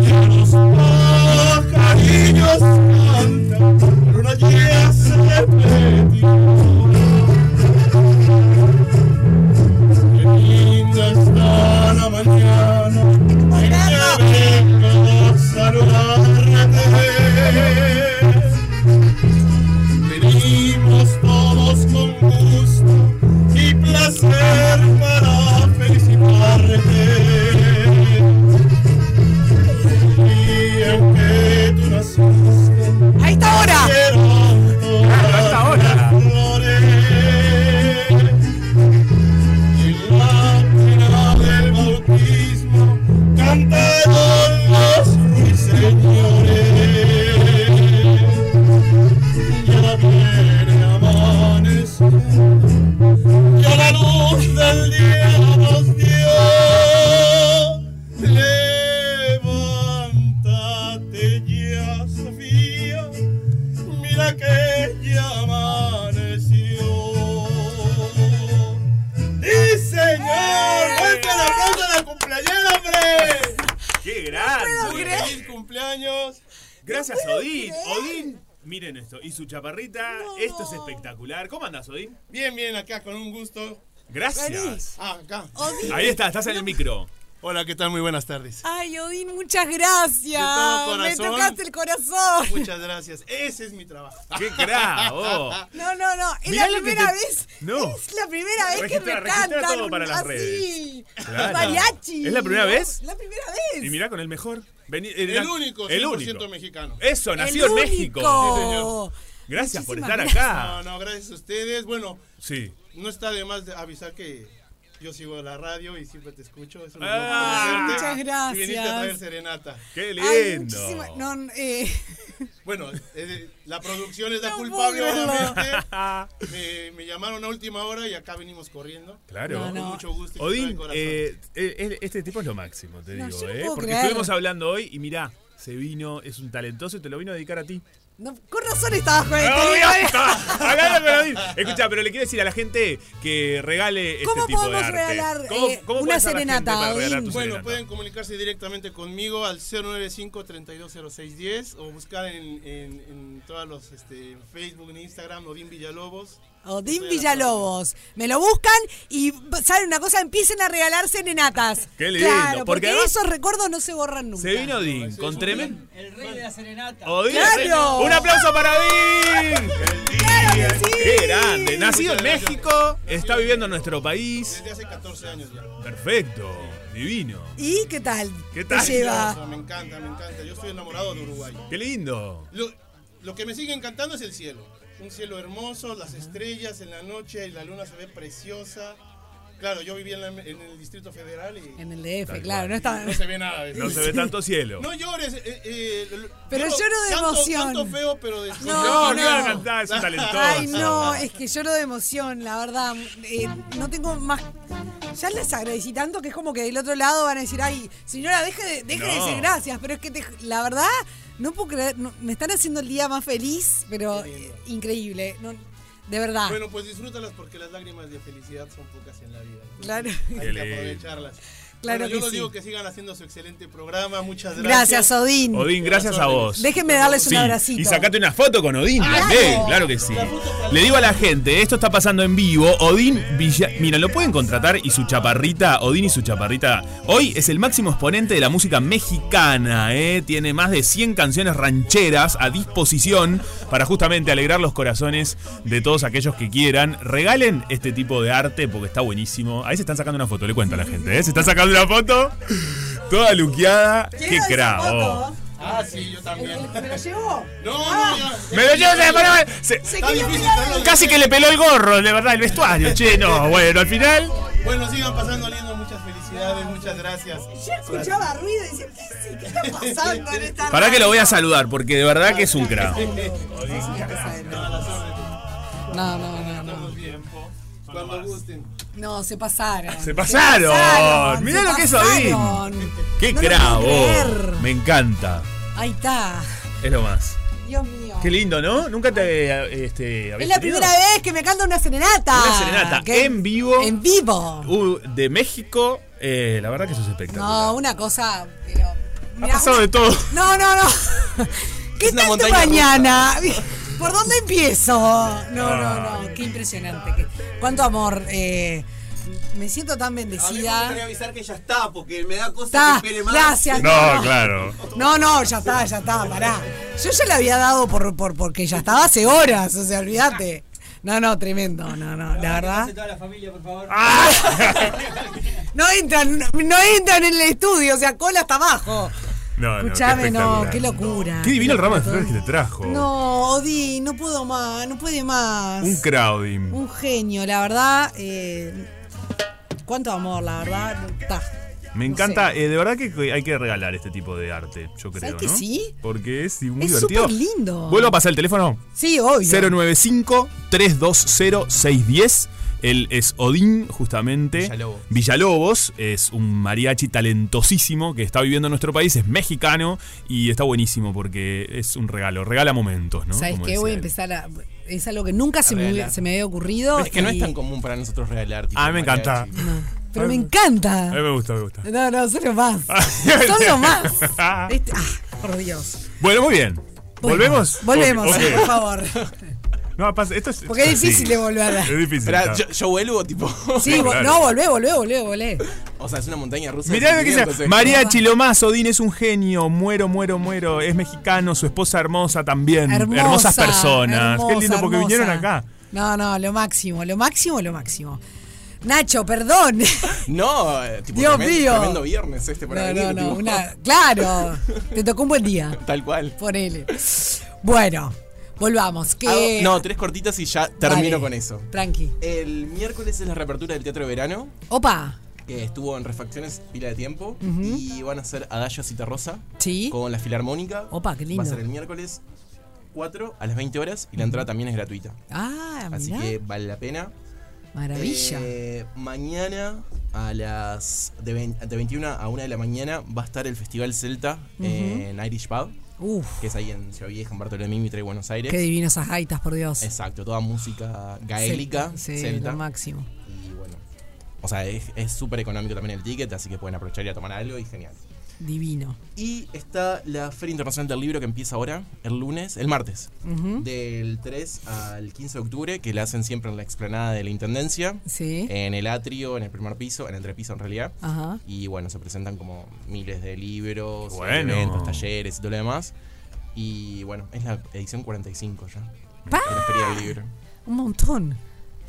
Ya los pajarillos cantan, pero una ya se. Qué linda está la mañana en que vengo a saludarte. Venimos todos con gusto y placer ¡Qué grande! ¡Muy feliz cumpleaños! Gracias, Odín. Odín, miren esto. Y su chaparrita. Esto es espectacular. ¿Cómo andas, Odín? Bien, bien, acá con un gusto. Gracias. Ah, acá. Odín. Ahí está, estás en el micro. Hola, ¿qué tal? Muy buenas tardes. Ay, Odín, muchas gracias. De todo Me corazón. tocaste el corazón. Muchas gracias. Ese es mi trabajo. ¡Qué oh. No, no, no. Es Mirá la primera te- vez. No. Es la primera vez que me cantan todo para las así. redes. Claro. Mariachi. ¿Es la primera vez? La primera vez. Y mirá con el mejor. Vení- El único, 100% El único. mexicano. Eso, nacido en único. México. Sí, señor. Gracias por estar gracias. acá. No, no, gracias a ustedes. Bueno, Sí. no está de más de avisar que yo sigo la radio y siempre te escucho. Es un Ah, muchas gracias. Y viniste a traer serenata. ¡Qué Ay, no, eh, Bueno, eh, la producción es la No culpable, obviamente. me, me llamaron a última hora y acá venimos corriendo. Claro. Con mucho gusto. y Odín, eh, eh, este tipo es lo máximo, te No, digo, yo no ¿eh? puedo Porque creer. estuvimos hablando hoy y mirá, se vino, es un talentoso y te lo vino a dedicar a ti. No, con razón estabas con el ¡No. Escucha, pero le quiero decir a la gente que regale este ¿Cómo tipo de podemos arte. regalar, ¿Cómo, eh, cómo una serenata, para regalar Bueno, serenata? pueden comunicarse directamente conmigo al 095-320610 o buscar en, en, en todos los este, Facebook, en Instagram, Odín Villalobos. Odín Villalobos. Me lo buscan y, ¿saben una cosa? Empiecen a regalar serenatas. Qué lindo, Claro, porque porque, además- esos recuerdos no se borran nunca. Se vino Odín con tremendo. El rey de la serenata. Odín, ¡Claro! un aplauso para Odín. Qué grande. Nacido en. México, está viviendo en nuestro país. Desde hace 14 años ya. Perfecto, divino. ¿Y qué tal? ¿Qué tal? Te lleva. Hermoso, Me encanta, me encanta. Yo estoy enamorado de Uruguay. Qué lindo. Lo, lo que me sigue encantando es el cielo. Un cielo hermoso, las estrellas en la noche y la luna se ve preciosa. Claro, yo vivía en, la- en el Distrito Federal y... En el DF, claro, no está. No se ve nada de. No se ve tanto cielo. No llores. eh, eh, Pero lloro de canto- emoción. Canto feo, pero de No, no, no. cantar, es. Ay, no, es que lloro de emoción, la verdad. Eh, no tengo más. Ya les agradecí tanto que es como que del otro lado van a decir, ay, señora, deje de, deje de decir gracias. Pero es que te- la verdad, no puedo creer, no- me están haciendo el día más feliz, pero eh, increíble. no, de verdad. Bueno, pues disfrútalas porque las lágrimas de felicidad son pocas en la vida. Entonces, Claro. Hay que aprovecharlas. Claro Bueno, yo les sí. digo que sigan haciendo su excelente programa. Muchas gracias. Gracias, Odín. Odín, gracias a vos. Déjenme darles un Sí, abracito. Y sacate una foto con Odín Claro. también, claro que sí. Le digo a la gente, esto está pasando en vivo. Odín Villa. Mira, lo pueden contratar y su chaparrita, Odín y su chaparrita. Hoy es el máximo exponente de la música mexicana, ¿eh? Tiene más de 100 canciones rancheras a disposición para justamente alegrar los corazones de todos aquellos que quieran. Regalen este tipo de arte porque está buenísimo. Ahí se están sacando una foto, le cuento a la gente, ¿eh? Se están sacando una foto. Toda luqueada. Qué oh. Ah, sí, yo también. ¿Me lo llevó? No, Ah. no, ya. Me lo llevo, se- se- Casi que le peló el gorro, de verdad, el vestuario. Che, no, bueno, al final. Bueno, sigan pasando lindo. Muchas felicidades. Muchas gracias. Ya escuchaba ruido y decía, ¿qué, sí, ¿qué está pasando en esta Para que lo voy a saludar, porque de verdad que es un crack. No, no, no, no. Cuando gusten. No, se pasaron. Se pasaron. Mirá se lo que es. Odín. Qué No creer. Me encanta. Ahí está. Es lo más. Dios mío. Qué lindo, ¿no? Nunca te este, habías Es la tenido? primera vez que me canta una serenata. Una serenata en vivo. En vivo. uh, de México. Eh, la verdad que eso es espectacular. No, una cosa. Pero, ha pasado de todo. No, no, no. ¿Qué Es una tal tu montaña mañana? ¿Por dónde empiezo? No, no, no. Qué impresionante. Qué- cuánto amor. eh, me siento tan A mí me bendecida. gustaría avisar que ya está, porque me da cosa Está, que espere más. gracias. No, claro. No, no, ya está, ya está, pará. Yo ya le había dado por, por porque ya estaba hace horas, o sea, olvídate. No, no, tremendo, no, no, la verdad. toda la familia, por favor. No entran, no entran en el estudio, o sea, cola hasta abajo. No, no, qué Escuchame, no, espectacular. qué locura. Qué divino el ramo de flores que te trajo. No, Odi, no puedo más, no puede más. Un crowding. Un genio, la verdad. eh, cuánto amor, la verdad. Ta. Me encanta, eh, de verdad que hay que regalar este tipo de arte, yo creo, ¿Sabes que ¿no? sí? Porque es muy Es divertido. súper lindo. ¿Vuelvo a pasar el teléfono? Sí, obvio. 095-320-610. Él es Odín, justamente. Villalobos. Villalobos es un mariachi talentosísimo que está viviendo en nuestro país, es mexicano y está buenísimo porque es un regalo, regala momentos, ¿no? ¿Sabes Como qué? Voy a él. empezar a. Es algo que nunca se me, se había ocurrido. Es que no es tan común para nosotros regalar. tipo A mí me encanta. Pero me encanta. A mí me gusta, me gusta. No, no, son lo más. son lo más. Este- ah, por Dios. Bueno, muy bien. ¿Volvemos? Volvemos, por favor. No, pasa, esto es. Porque es difícil sí. de volver. Es difícil. Claro. yo, yo vuelvo, tipo. Sí, vo- no, volvé, volvé, volvé, volvé. O sea, es una montaña rusa. Mirá lo que dice. sentimientos, María eh. Chilomás, Odín es un genio. Muero, muero, muero. Es mexicano, su esposa hermosa también. Hermosa, Hermosas personas. Qué lindo hermosa, porque vinieron acá. No, no, lo máximo, lo máximo, lo máximo. Nacho, perdón. No, eh, tipo, Dios tremendo, mío. tremendo viernes este para No, venir. no, no, tipo. una, claro, te tocó un buen día. Tal cual. Ponele. Bueno, volvamos. Que... No, tres cortitas y ya termino Dale. con eso. Tranqui. El miércoles es la reapertura del Teatro de Verano, Opa. que estuvo en refacciones pila de tiempo. Y van a ser Adagio Cita Rosa Sí. con la Filarmónica. Opa, qué lindo. Va a ser el miércoles 4 a las 20 horas y la entrada también es gratuita. Ah, Así mirá. que vale la pena. Maravilla. Eh, mañana a las de, vein- de 21 a 1 de la mañana va a estar el Festival Celta en Irish Pub. Uf. Que es ahí en Ciudad Vieja, en Bartolomé Mitre, Buenos Aires. Qué divinas esas gaitas, por Dios. Exacto, toda música gaélica, Sí, celta. lo máximo. Y bueno, o sea, es es súper económico también el ticket, así que pueden aprovechar y a tomar algo y genial. Divino. Y está la Feria Internacional del Libro que empieza ahora, el lunes, el martes, del 3 al 15 de octubre, que la hacen siempre en la explanada de la Intendencia, Sí. en el atrio, en el primer piso, en el entrepiso en realidad. Ajá. Y bueno, se presentan como miles de libros, Bueno. eventos, talleres y todo lo demás. Y bueno, es la edición 45 ya. ¡Pa! De la Feria del Libro. Un montón.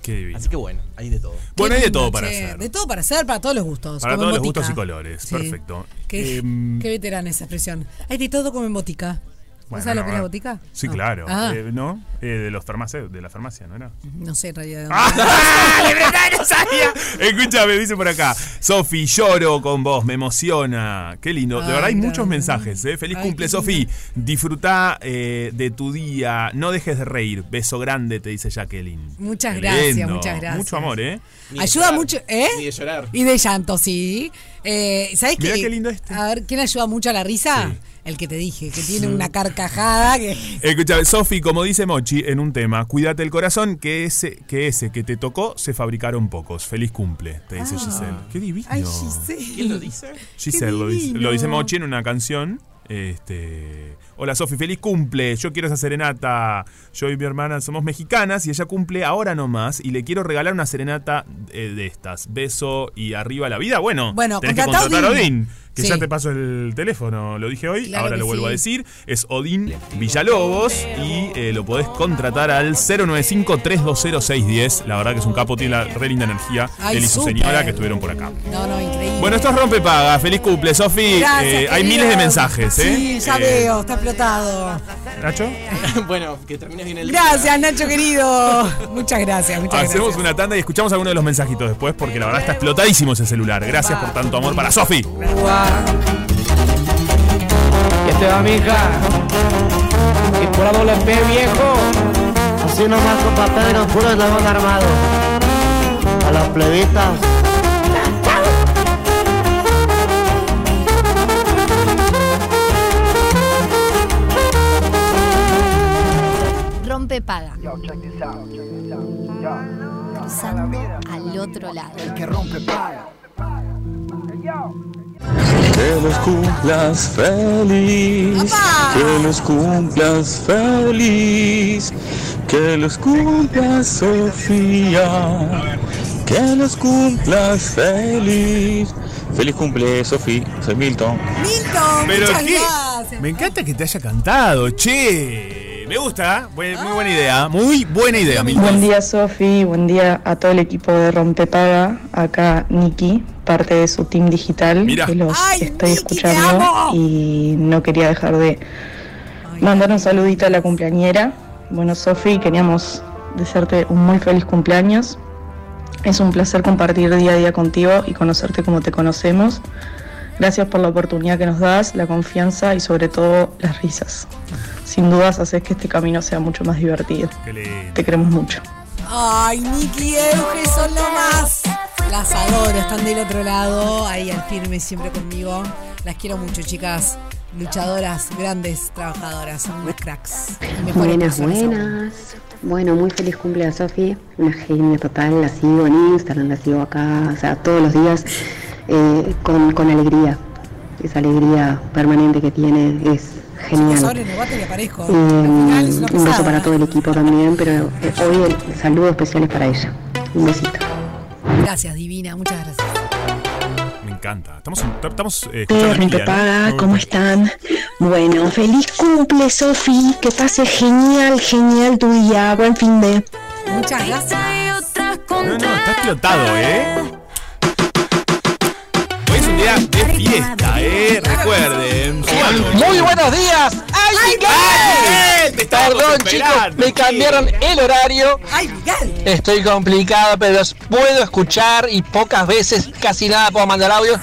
Qué divino. Así que bueno, hay de todo. Bueno, hay de todo para che. hacer. De todo para hacer, para todos los gustos. Para todos los botica. gustos y colores. Sí. Perfecto. Qué, qué veterana esa expresión. Hay de todo como en botica. ¿Vos bueno, sabés lo no, que es la ah, botica? Sí, No. claro. Ah, Eh, ¿No? Eh, de los farmace- de la farmacia, ¿no era? no sé en realidad. Escúchame, dice por acá. Sofi, lloro con vos, me emociona. Qué lindo. De Ay, verdad hay muchos mensajes, ¿eh? Feliz Ay, cumple, qué Sofi. Disfruta eh, de tu día. No dejes de reír. Beso grande, te dice Jacqueline. Muchas Qué gracias, lindo. muchas gracias. Mucho amor, ¿eh? Ni de Ayuda llorar, mucho, ¿eh? Ni de llorar. Y de llanto, sí. Eh, ¿Sabes Mirá qué? qué lindo este. A ver, ¿quién ayuda mucho a la risa? El que te dije, que tiene una carcajada que. Escúchame, Sofi, como dice Mochi en un tema, cuídate el corazón, que ese, que ese que te tocó se fabricaron pocos. Feliz cumple, te dice Ah. Giselle. Qué divino. Ay, Giselle. ¿Quién lo dice? Giselle lo dice, lo dice Mochi en una canción. Este. Hola Sofi, feliz cumple. Yo quiero esa serenata. Yo y mi hermana somos mexicanas y ella cumple ahora nomás. Y le quiero regalar una serenata eh, de estas. Beso y arriba la vida. Bueno, Bueno, tenés que contratar a Odín. Odín. Que Sí. ya te paso el teléfono, lo dije hoy, Claro ahora lo vuelvo sí. a decir. Es Odín Villalobos y eh, lo podés contratar al 095-320-610. La verdad que es un capo, tiene la re linda energía. Ay, Él y su señora que estuvieron por acá. No, no, increíble. Bueno, esto es Rompepaga. Feliz cumple, Sofi. Eh, hay miles de mensajes, ¿eh? Sí, ya Eh, veo, está explotado. Nacho, bueno, que termines bien el día. Gracias, Nacho querido. Muchas gracias, muchas hacemos gracias. una tanda y escuchamos algunos de los mensajitos después porque la verdad está explotadísimo ese celular. Gracias por tanto amor para Sofi. ¿Qué te va, mija? Y pura doble P, viejo. Así nomás, compa Pedro, puro eslabón armado. A las plebitas. Rompe paga. Cruzando al otro lado. El que rompe paga. Que los cumplas feliz, que los cumplas feliz, que los cumplas Sofía, que los cumplas feliz. Feliz cumple, Sofi, soy Milton. Milton, Pero muchas qué, gracias. me encanta que te haya cantado, che. Me gusta, buen- muy buena idea, muy buena idea, Milton. Buen día Sofi, buen día a todo el equipo de Rompepaga, acá Nikki, parte de su team digital, Mira. que los Ay, estoy escuchando y no quería dejar de mandar un saludito a la cumpleañera. Bueno Sofi, queríamos desearte un muy feliz cumpleaños. Es un placer compartir día a día contigo y conocerte como te conocemos. Gracias por la oportunidad que nos das, la confianza y sobre todo las risas. Sin dudas haces que este camino sea mucho más divertido. Te queremos mucho. Ay, Niki y Euge son lo más. Las adoro, están del otro lado, ahí al firme, siempre conmigo. Las quiero mucho, chicas. Luchadoras, grandes trabajadoras, son unas cracks. Buenas, buenas. Bueno, muy feliz cumple a Sofi, una genia total, la sigo en Instagram, la sigo acá, o sea, todos los días eh, con, con alegría. Esa alegría permanente que tiene es genial. Eh, una un beso pesada. para todo el equipo también, pero eh, hoy el saludo especial es para ella. Un besito. Gracias, divina, muchas gracias. Me encanta. Estamos, estamos eh, escuchando Eh, ¿cómo están? Bueno, feliz cumple, Sofi. Que pase genial, genial tu día. Buen fin de. Muchas gracias. No, no, está explotado, ¿eh? Día de fiesta, ¿eh? Recuerden. Muy buenos días. Perdón, chicos, me cambiaron el horario. ¡Ay, Miguel! Estoy complicado, pero los puedo escuchar y pocas veces, casi nada, puedo mandar audio.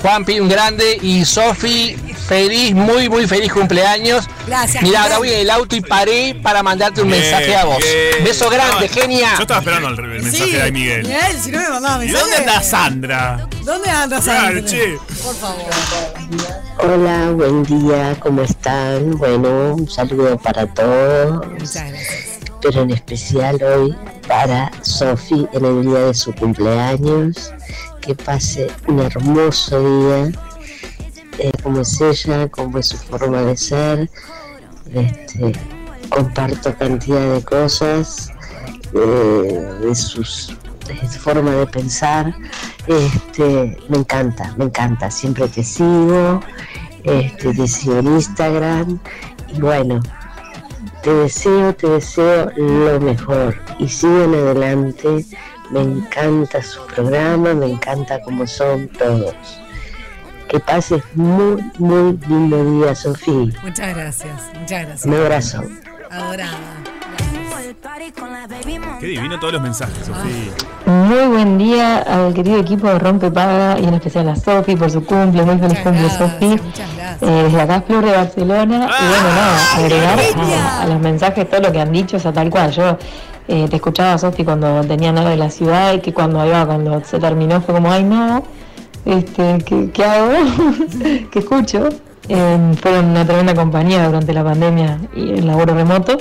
Juanpi, un grande. Y Sofi, feliz, muy, muy feliz cumpleaños. Gracias, Mira, ahora voy en el auto y paré para mandarte un Bien, mensaje a vos. bien. Beso grande, No, genia. Yo estaba esperando el, el mensaje Sí, de Miguel. Miguel, si no me mandaba ¿Y dónde está Sandra? ¿Dónde Claro, Sandra? che. Por favor. Hola, buen día, ¿cómo están? Bueno, un saludo para todos. Muchas gracias. Pero en especial hoy para Sofi en el día de su cumpleaños. Que pase un hermoso día. eh, como es ella, como es su forma de ser. Este, comparto cantidad de cosas eh, de sus su forma de pensar este me encanta me encanta siempre te sigo este te sigo en Instagram y bueno te deseo te deseo lo mejor y sigan adelante me encanta su programa me encanta cómo son todos que pases muy muy lindo día Sofía Muchas gracias. Muchas gracias. un abrazo Adorada. Qué divino todos los mensajes, Sofía. Muy buen día al querido equipo de Rompe Paga y en especial a Sofi por su cumple. Muy feliz cumple, Sofi. Eh, desde acá, Flor de Barcelona. y bueno, nada, agregar a, a los mensajes todo lo que han dicho, o sea, tal cual. Yo eh, te escuchaba, Sofi, cuando tenían algo de la ciudad y que cuando iba, cuando se terminó, fue como, ay, no, este, ¿qué, qué hago? ¿Qué escucho? Eh, fueron una tremenda compañía durante la pandemia y el laburo remoto.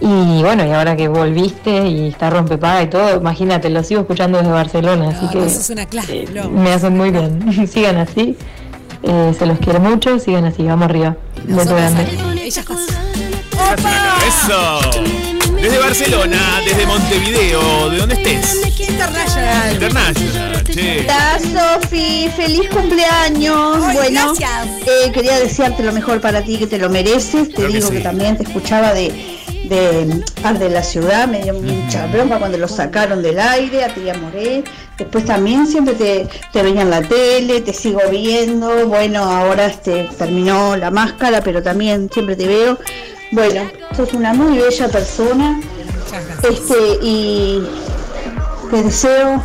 Y bueno, y ahora que volviste y está rompepaga y todo, imagínate, lo sigo escuchando desde Barcelona, así que Eso es una clase, Flo. me hacen muy bien. sigan así, eh, se los quiere mucho, sigan así, vamos arriba. Beso grande. Eso. Desde Barcelona, desde Montevideo, de donde estés. International. International, che. Hola Sofi, feliz cumpleaños. Ay, bueno, gracias. eh, quería desearte lo mejor para ti, que te lo mereces. Te digo que, sí. también te escuchaba de, de Ar de la Ciudad, me dio mucha bronca cuando lo sacaron del aire, a ti ya moré. Después también siempre te, te veía en la tele, te sigo viendo. Bueno, ahora este, terminó la máscara, pero también siempre te veo. Bueno, sos una muy bella persona. Este, y te deseo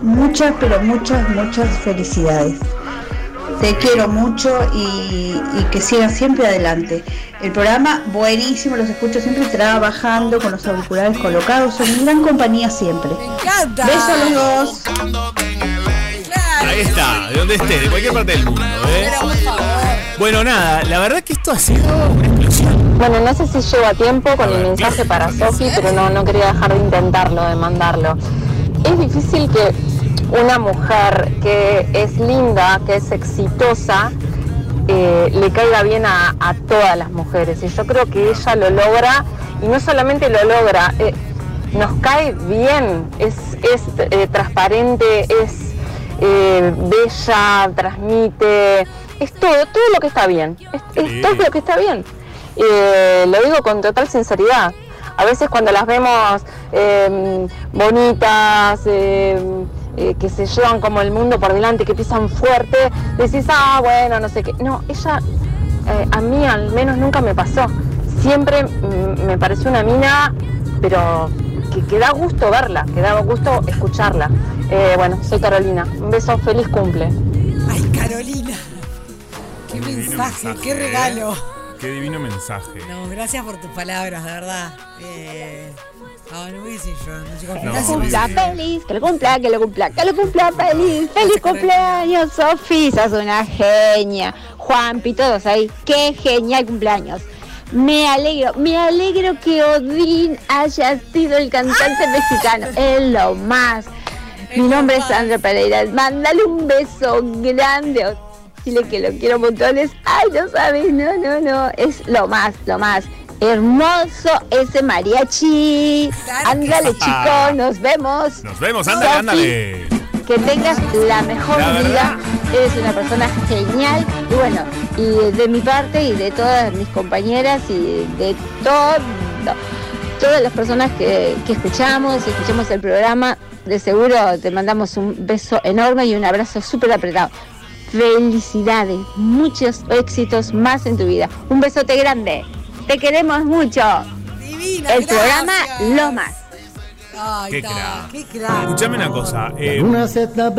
muchas, pero muchas, muchas felicidades. Te quiero mucho y, y que sigas siempre adelante. El programa buenísimo, los escucho siempre trabajando con los auriculares colocados, son gran compañía siempre. encanta. Besos a los dos. Ahí está, de donde esté, de cualquier parte del mundo, ¿eh? Bueno, nada, la verdad que esto ha sido una explosión. Bueno, no sé si llego a tiempo con el mensaje para Sofi, pero no, no quería dejar de intentarlo, de mandarlo. Es difícil que una mujer que es linda, que es exitosa, eh, le caiga bien a, a todas las mujeres. Y yo creo que ella lo logra, y no solamente lo logra, eh, nos cae bien, es, es eh, transparente, es eh, bella, transmite, es todo, todo lo que está bien, es, es todo lo que está bien. Eh, lo digo con total sinceridad. A veces cuando las vemos eh, bonitas, eh, eh, que se llevan como el mundo por delante, que pisan fuerte, decís, ah, bueno, no sé qué. No, ella, a mí al menos nunca me pasó. Siempre me pareció una mina, pero que, que da gusto verla, que da gusto escucharla. Eh, bueno, soy Carolina. Un beso, feliz cumple. Ay, Carolina. Qué mensaje, qué ¿eh? regalo. Qué divino mensaje. No, gracias por tus palabras, de verdad. Eh, no, no voy a decir yo, no chicos. No, Que lo cumpla feliz, que lo cumpla, que lo cumpla, que lo cumpla feliz. Feliz cumpleaños, Sofi, sos una genia. Juanpi, todos ahí, qué genial cumpleaños. Me alegro, me alegro que Odín haya sido el cantante mexicano. Es lo más. Mi nombre es Sandra Pereira. Mándale un beso grande. decirle que lo quiero montones. Ay, no sabes, no, no, no. Es lo más, lo más. Hermoso ese mariachi. Ándale, chico, nos vemos. Nos vemos, ándale, ándale. Que tengas la mejor La vida. Eres una persona genial. Y bueno, y de mi parte y de todas mis compañeras y de todo, todas las personas que, que escuchamos y escuchamos el programa, de seguro te mandamos un beso enorme y un abrazo súper apretado. Felicidades, muchos éxitos más en tu vida. Un besote grande. Te queremos mucho. el programa Lo Más. Ay, Qué crack. qué crack. Escuchame una cosa. eh, Una se está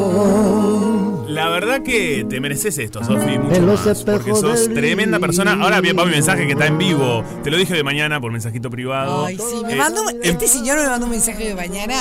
peinando. La verdad que te mereces esto, Sofi, mucho más, porque sos tremenda persona. Ahora bien, va mi mensaje que está en vivo. Te lo dije de mañana por mensajito privado. Ay, sí, me Eh, mandó, este señor me mandó un mensaje de mañana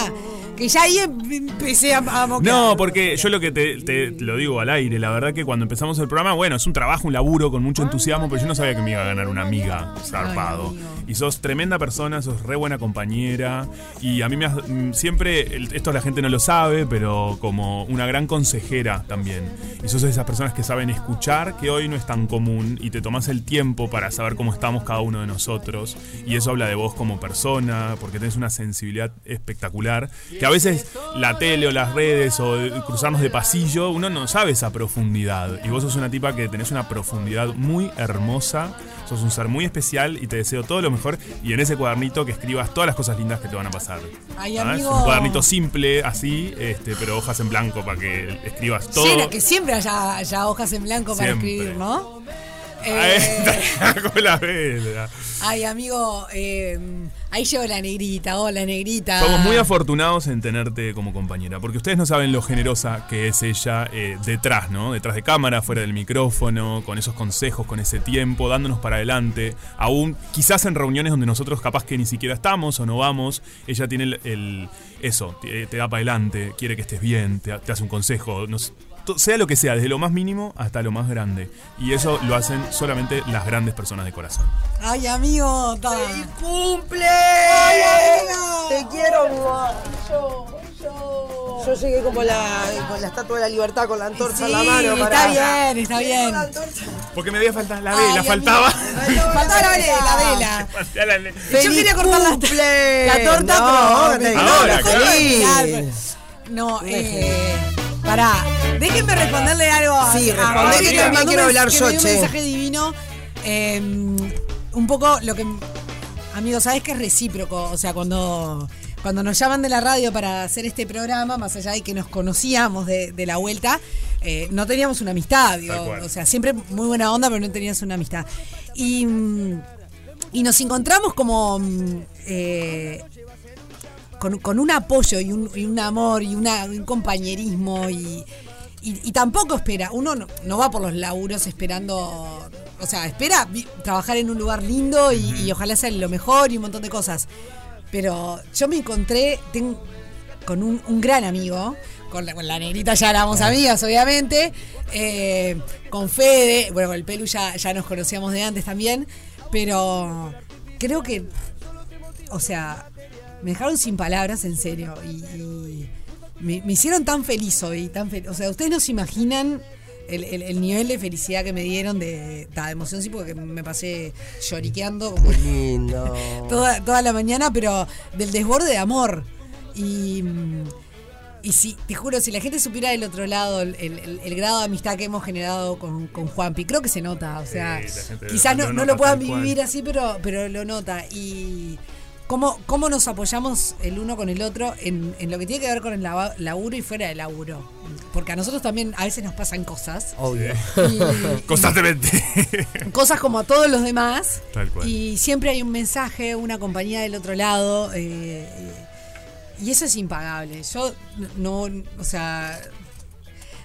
que ya ahí em- empecé a, a moquear. No, porque yo lo que te, lo digo al aire, la verdad que cuando empezamos el programa, bueno, es un trabajo, un laburo con mucho entusiasmo, pero yo no sabía que me iba a ganar una amiga zarpado. Y sos tremenda persona, sos re buena compañera. Y a mí me has- mm, siempre, esto la gente no lo sabe, pero como una gran consejera también. Y sos de esas personas que saben escuchar, que hoy no es tan común, y te tomas el tiempo para saber cómo estamos cada uno de nosotros. Y eso habla de vos como persona, porque tenés una sensibilidad espectacular. Que a veces la tele o las redes o cruzarnos de pasillo, uno no sabe esa profundidad. Y vos sos una tipa que tenés una profundidad muy hermosa. Sos un ser muy especial y te deseo todo lo mejor. Y en ese cuadernito que escribas todas las cosas lindas que te van a pasar. Ay, ¿Ah? Es amigo. un cuadernito simple, así, este, pero hojas en blanco para que escribas todo. Llena, que siempre haya, haya hojas en blanco para Siempre. escribir, ¿no? Eh, con la vela. ay, amigo, eh, ahí llegó la negrita. Hola, negrita. Somos muy afortunados en tenerte como compañera, porque ustedes no saben lo generosa que es ella eh, detrás, ¿no? Detrás de cámara, fuera del micrófono, con esos consejos, con ese tiempo, dándonos para adelante. Aún quizás en reuniones donde nosotros capaz que ni siquiera estamos o no vamos, ella tiene el, el- eso, te, te da para adelante, quiere que estés bien, te, te hace un consejo, nos- sea lo que sea, desde lo más mínimo hasta lo más grande. Y eso lo hacen solamente las grandes personas de corazón. Ay, amigo. ¡Feliz cumple! ¡Ay, amigo! Te quiero, yo, yo. Yo llegué como la, con la estatua de la libertad con la antorcha Sí, en la mano. está bien, está bien. Porque me había faltado la Ay, vela, faltaba. Faltaba la vela, la vela. Yo ¡Feliz quería cortar la, la torta, No, pero. no, ahora, la claro. No, eh. Pará, déjenme responderle algo a. Sí, respondé, que también quiero un- hablar yo, che. Un mensaje divino. eh, un poco lo que. Amigos, ¿sabes que es recíproco? O sea, cuando. Cuando nos llaman de la radio para hacer este programa, más allá de que nos conocíamos de, de la vuelta, eh, no teníamos una amistad, digo, o sea, siempre muy buena onda, pero no teníamos una amistad. Y, mm, y nos encontramos como mm, eh, con, con un apoyo y un, y un amor y una- un compañerismo y, y- y tampoco espera, uno no, no va por los laburos esperando, o sea, espera trabajar en un lugar lindo y, y ojalá sea lo mejor y un montón de cosas. Pero yo me encontré con un, un gran amigo, con la, con la negrita ya éramos amigas, obviamente, eh, con Fede, bueno, con el Pelu ya, ya nos conocíamos de antes también, pero creo que, o sea, me dejaron sin palabras, en serio, y, y me, me hicieron tan feliz hoy, tan fel- o sea, ustedes no se imaginan el, el- el nivel de felicidad que me dieron, de, de emoción, sí, porque me pasé lloriqueando como Lindo. toda, toda la mañana, pero del desborde de amor. Y, y si, te juro, si la gente supiera del otro lado el, el- el grado de amistad que hemos generado con, con Juanpi, creo que se nota. O sea, Sí, quizás no, no lo puedan vivir así, pero, pero lo nota. Y cómo, cómo nos apoyamos el uno con el otro en, en lo que tiene que ver con el laburo y fuera del laburo. Porque a nosotros también a veces nos pasan cosas. Obvio. Y- Constantemente. cosas como a todos los demás. Tal cual. Y siempre hay un mensaje, una compañía del otro lado. eh, y eso es impagable. Yo no, no, o sea,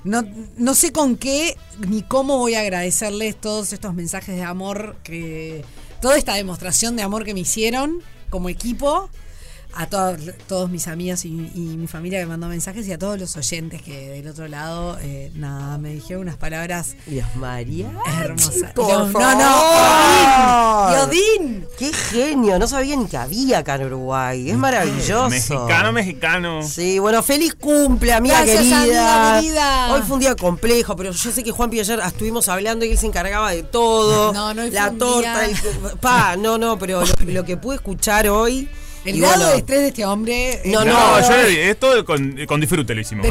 no, no sé con qué ni cómo voy a agradecerles todos estos mensajes de amor que. Toda esta demostración de amor que me hicieron como equipo. A todos, todos mis amigos y, y mi familia que me mandó mensajes y a todos los oyentes que del otro lado, eh, nada, me dijeron unas palabras Dios María. hermosas. Por Dios- favor. no, no, Odín, Odín. Qué genio, no sabía ni que había acá en Uruguay. Es maravilloso. Mexicano, mexicano. Sí, bueno, feliz cumple, amiga Gracias, querida. amiga querida. Hoy fue un día complejo, pero yo sé que Juanpi ayer estuvimos hablando y él se encargaba de todo. No, no, hoy fue La un torta, día- el- pa, no, no, pero lo, lo que pude escuchar hoy. El y grado bueno, de estrés de este hombre. No, No, no, yo esto con, con disfrute lo hicimos,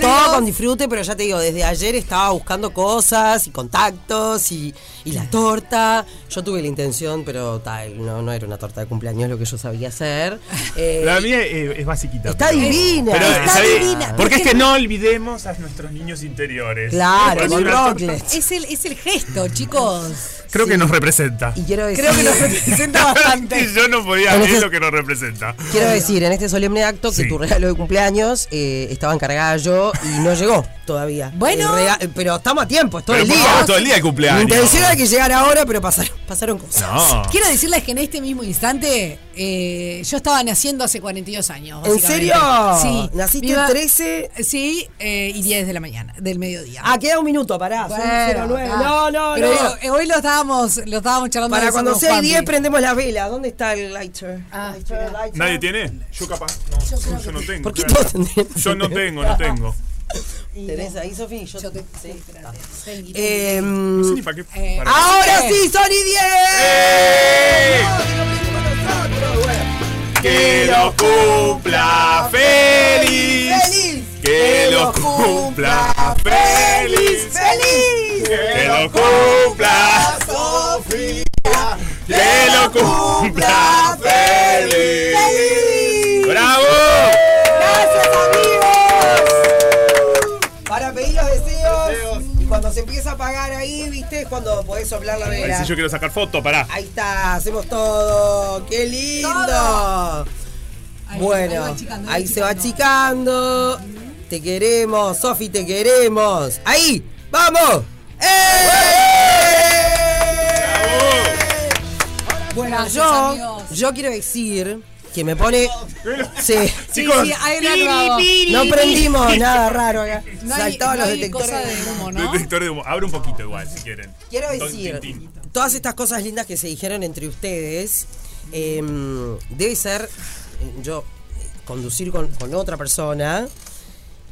todo con disfrute, pero ya te digo, desde ayer estaba buscando cosas y contactos y, y la torta. Yo tuve la intención, pero tal, no, no era una torta de cumpleaños lo que yo sabía hacer. Eh, La mía es, es basiquita. Está pero- divina. pero, Está divina. Porque es que no olvidemos a nuestros niños interiores. Claro, con. Es el, es el gesto, chicos. Creo que nos representa. Y quiero decir, Creo que nos representa bastante. Y yo no podía ver lo que nos representa. Quiero decir, en este solemne acto que Sí. tu regalo de cumpleaños eh, estaba encargada yo y no llegó todavía. Bueno. Pero estamos a tiempo, es todo Pero el día. favor, todo el día el cumpleaños. Mi intención era que llegara ahora, pero pasaron, pasaron cosas. No. Quiero decirles que en este mismo instante eh, yo estaba naciendo hace 42 años. ¿En serio? Sí. ¿Naciste Iba- el 13? Sí, eh, y 10 de la mañana, del mediodía. Ah, queda un minuto, pará. son Bueno, 09. ah, No, no, pero no. digo, eh, hoy lo estábamos, lo estábamos charlando. Para cuando sea Juanpi. 10 prendemos las velas. ¿Dónde está el lighter? Ah, Lighter, lighter. ¿Nadie tiene? Yo capaz. No, yo, no tengo. ¿Por qué claro. todos tendríamos? Yo no tengo, no tengo. ¿Tenés ahí, Sofi? Yo, Yo te- sí. espérate. Tengi, Eh, No sé ni para qué. Eh, para- Ahora sí, Sony 10. ¡Eh! Que lo cumpla feliz. ¡Feliz! Que lo cumpla feliz. ¡Feliz! Que lo cumpla Sofía. Que lo cumpla feliz. ¡Feliz! ¡Bravo! Se empieza a apagar ahí, ¿viste? Es cuando podés soplar la A ver vela. si yo quiero sacar foto, pará. Ahí está, hacemos todo. ¡Qué lindo! Todo. Ahí, ahí bueno, va ahí se va achicando. Te queremos, Sofi, te queremos. ¡Ahí! ¡Vamos! ¡Eh! Bueno, Gracias, yo, amigos. yo quiero decir que me pone. Sí. Sí, Chicos. sí, hay. No prendimos nada raro acá. No hay, Saltaban no los detectores. de humo, ¿no? Detector de humo. Abre un poquito igual, si quieren. Quiero decir, todas estas cosas lindas que se dijeron entre ustedes, eh, debe ser eh, yo eh, conducir con, con otra persona.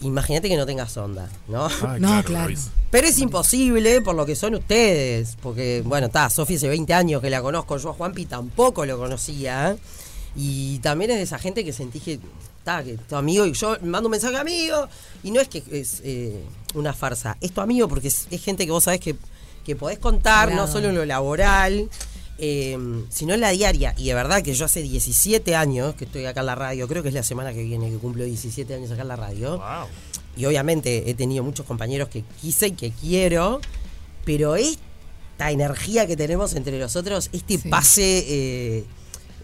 Imagínate que no tengas onda, ¿no? Ah, No, claro. Pero es imposible por lo que son ustedes. Porque, bueno, está, Sofía hace 20 años que la conozco, yo a Juanpi tampoco lo conocía. Y también es de esa gente que sentí que, está, que tu amigo y yo mando un mensaje amigo. Y no es que es eh, una farsa, es tu amigo porque es, es gente que vos sabés que, que podés contar, Claro. no solo en lo laboral. eh, sino en la diaria. Y de verdad que yo hace 17 años que estoy acá en la radio, creo que es la semana que viene que cumplo 17 años acá en la radio. Wow. Y obviamente he tenido muchos compañeros que quise y que quiero, pero esta energía que tenemos entre nosotros, este Sí. pase, eh,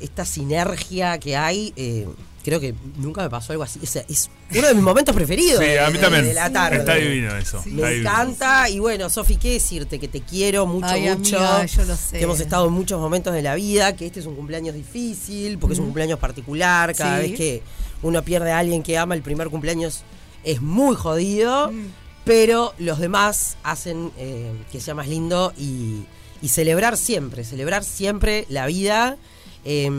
esta sinergia que hay, eh, creo que nunca me pasó algo así. O sea, es uno de mis momentos preferidos Sí, de, a mí también. de la tarde. Está divino eso. está Me divino. encanta y bueno, Sofi, ¿qué decirte? Que te quiero mucho, Ay, mucho. amiga, yo lo sé. Que hemos estado en muchos momentos de la vida, que este es un cumpleaños difícil, porque es un cumpleaños particular. Cada Sí. vez que uno pierde a alguien que ama, el primer cumpleaños es muy jodido, Mm. pero los demás hacen eh, que sea más lindo y, y celebrar siempre, celebrar siempre la vida. Eh,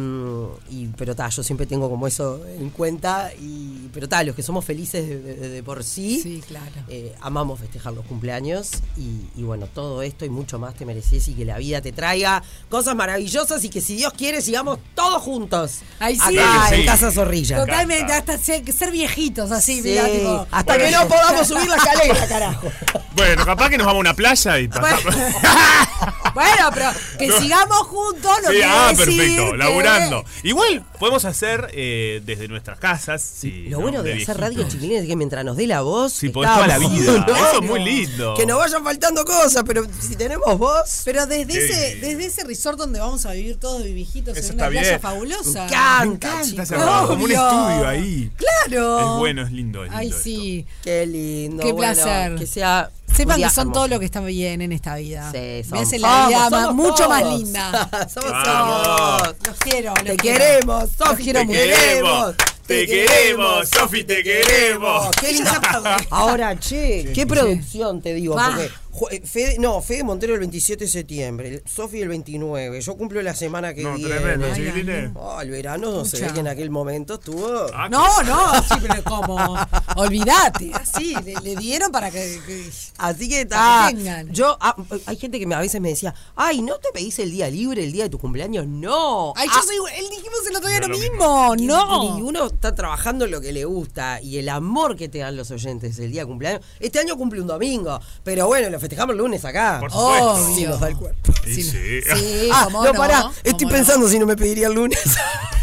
y, pero ta, yo siempre tengo como eso en cuenta. Y, pero ta, los que somos felices de, de- de por sí, Sí, claro. eh, amamos festejar los cumpleaños y, y bueno, todo esto y mucho más te mereces y que la vida te traiga cosas maravillosas y que si Dios quiere sigamos todos juntos. Ay, sí. Acá que en sí. Casa Zorrilla. Totalmente, hasta ser, ser viejitos así, Sí, mirá, tipo, hasta que no podamos subir la escalera, carajo. Bueno, capaz que nos vamos a una playa y pasamos. Bueno, pero que sigamos juntos no Sí, quiere ah, decir perfecto, que- laburando. Igual podemos hacer eh, desde nuestras casas. Sí, Lo ¿no? bueno de, hacer radio, chiquilines, es que mientras nos dé la voz. Sí, podés toda la vida. No, Eso es muy lindo. Que nos vayan faltando cosas, pero si tenemos voz. Pero desde ese, desde ese resort donde vamos a vivir todos de viejitos Eso en una playa bien. fabulosa. Me encanta, Me encanta como un estudio ahí. Claro. Es bueno, es lindo. Es lindo Ay, esto. sí. Qué lindo. Qué bueno, placer. que sea Sepan que son hermoso. todo lo que está bien en esta vida. Sí, Me somos. hacen la vida Somos, ma- somos mucho más linda. Somos todos. Los quiero, los Te quiero. queremos, Sofi, te queremos. Te queremos, Sofi, te queremos. Qué linda. Ahora, che, qué producción te digo, porque Fede, no, Fede Montero el 27 de septiembre, Sofi el 29. Yo cumplo la semana que No, viene. tremendo, Ay. Oh, el verano se ve que en aquel momento estuvo. Ah, No, no, sí, pero como. Olvídate, así, le, le dieron para que. que- Así que está. Yo, ah, hay gente que me- a veces me decía, ay, ¿no te pedís el día libre, el día de tu cumpleaños? No. Ay, Ah, yo soy. Él dijimos el otro día No lo mismo. Y No. uno está trabajando en lo que le gusta y el amor que te dan los oyentes el día de cumpleaños. Este año cumple un domingo, pero bueno, lo festejamos el lunes acá. Por supuesto. Obvio. Si nos da el cuerpo. Y Sí, sí. Sí, Ah, cómo no, no, pará, cómo estoy no. pensando si no me pediría el lunes.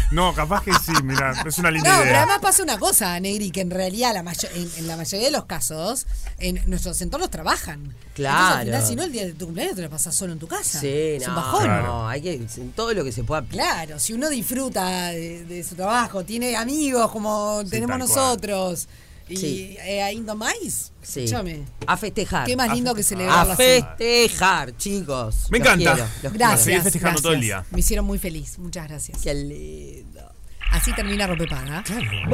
No, capaz que sí, mira, es una linda No, pero idea. además pasa una cosa, Negri, que en realidad la mayo- en, en la mayoría de los casos, en nuestros entornos trabajan. Claro. Entonces, al final, si no, el día de tu cumpleaños te lo pasas solo en tu casa. Sí, es no, un bajón. no, hay que todo lo que se pueda. Claro, si uno disfruta de, de su trabajo, tiene amigos como tenemos tal cual. nosotros, y Sí. eh, ainda más, Sí. escúchame. A festejar. Qué más lindo que festejar. A festejar, chicos. Me Los encanta. quiero, los Gracias. seguir festejando todo el día. Me hicieron muy feliz. Muchas gracias. Qué lindo. Así termina Ropepaga.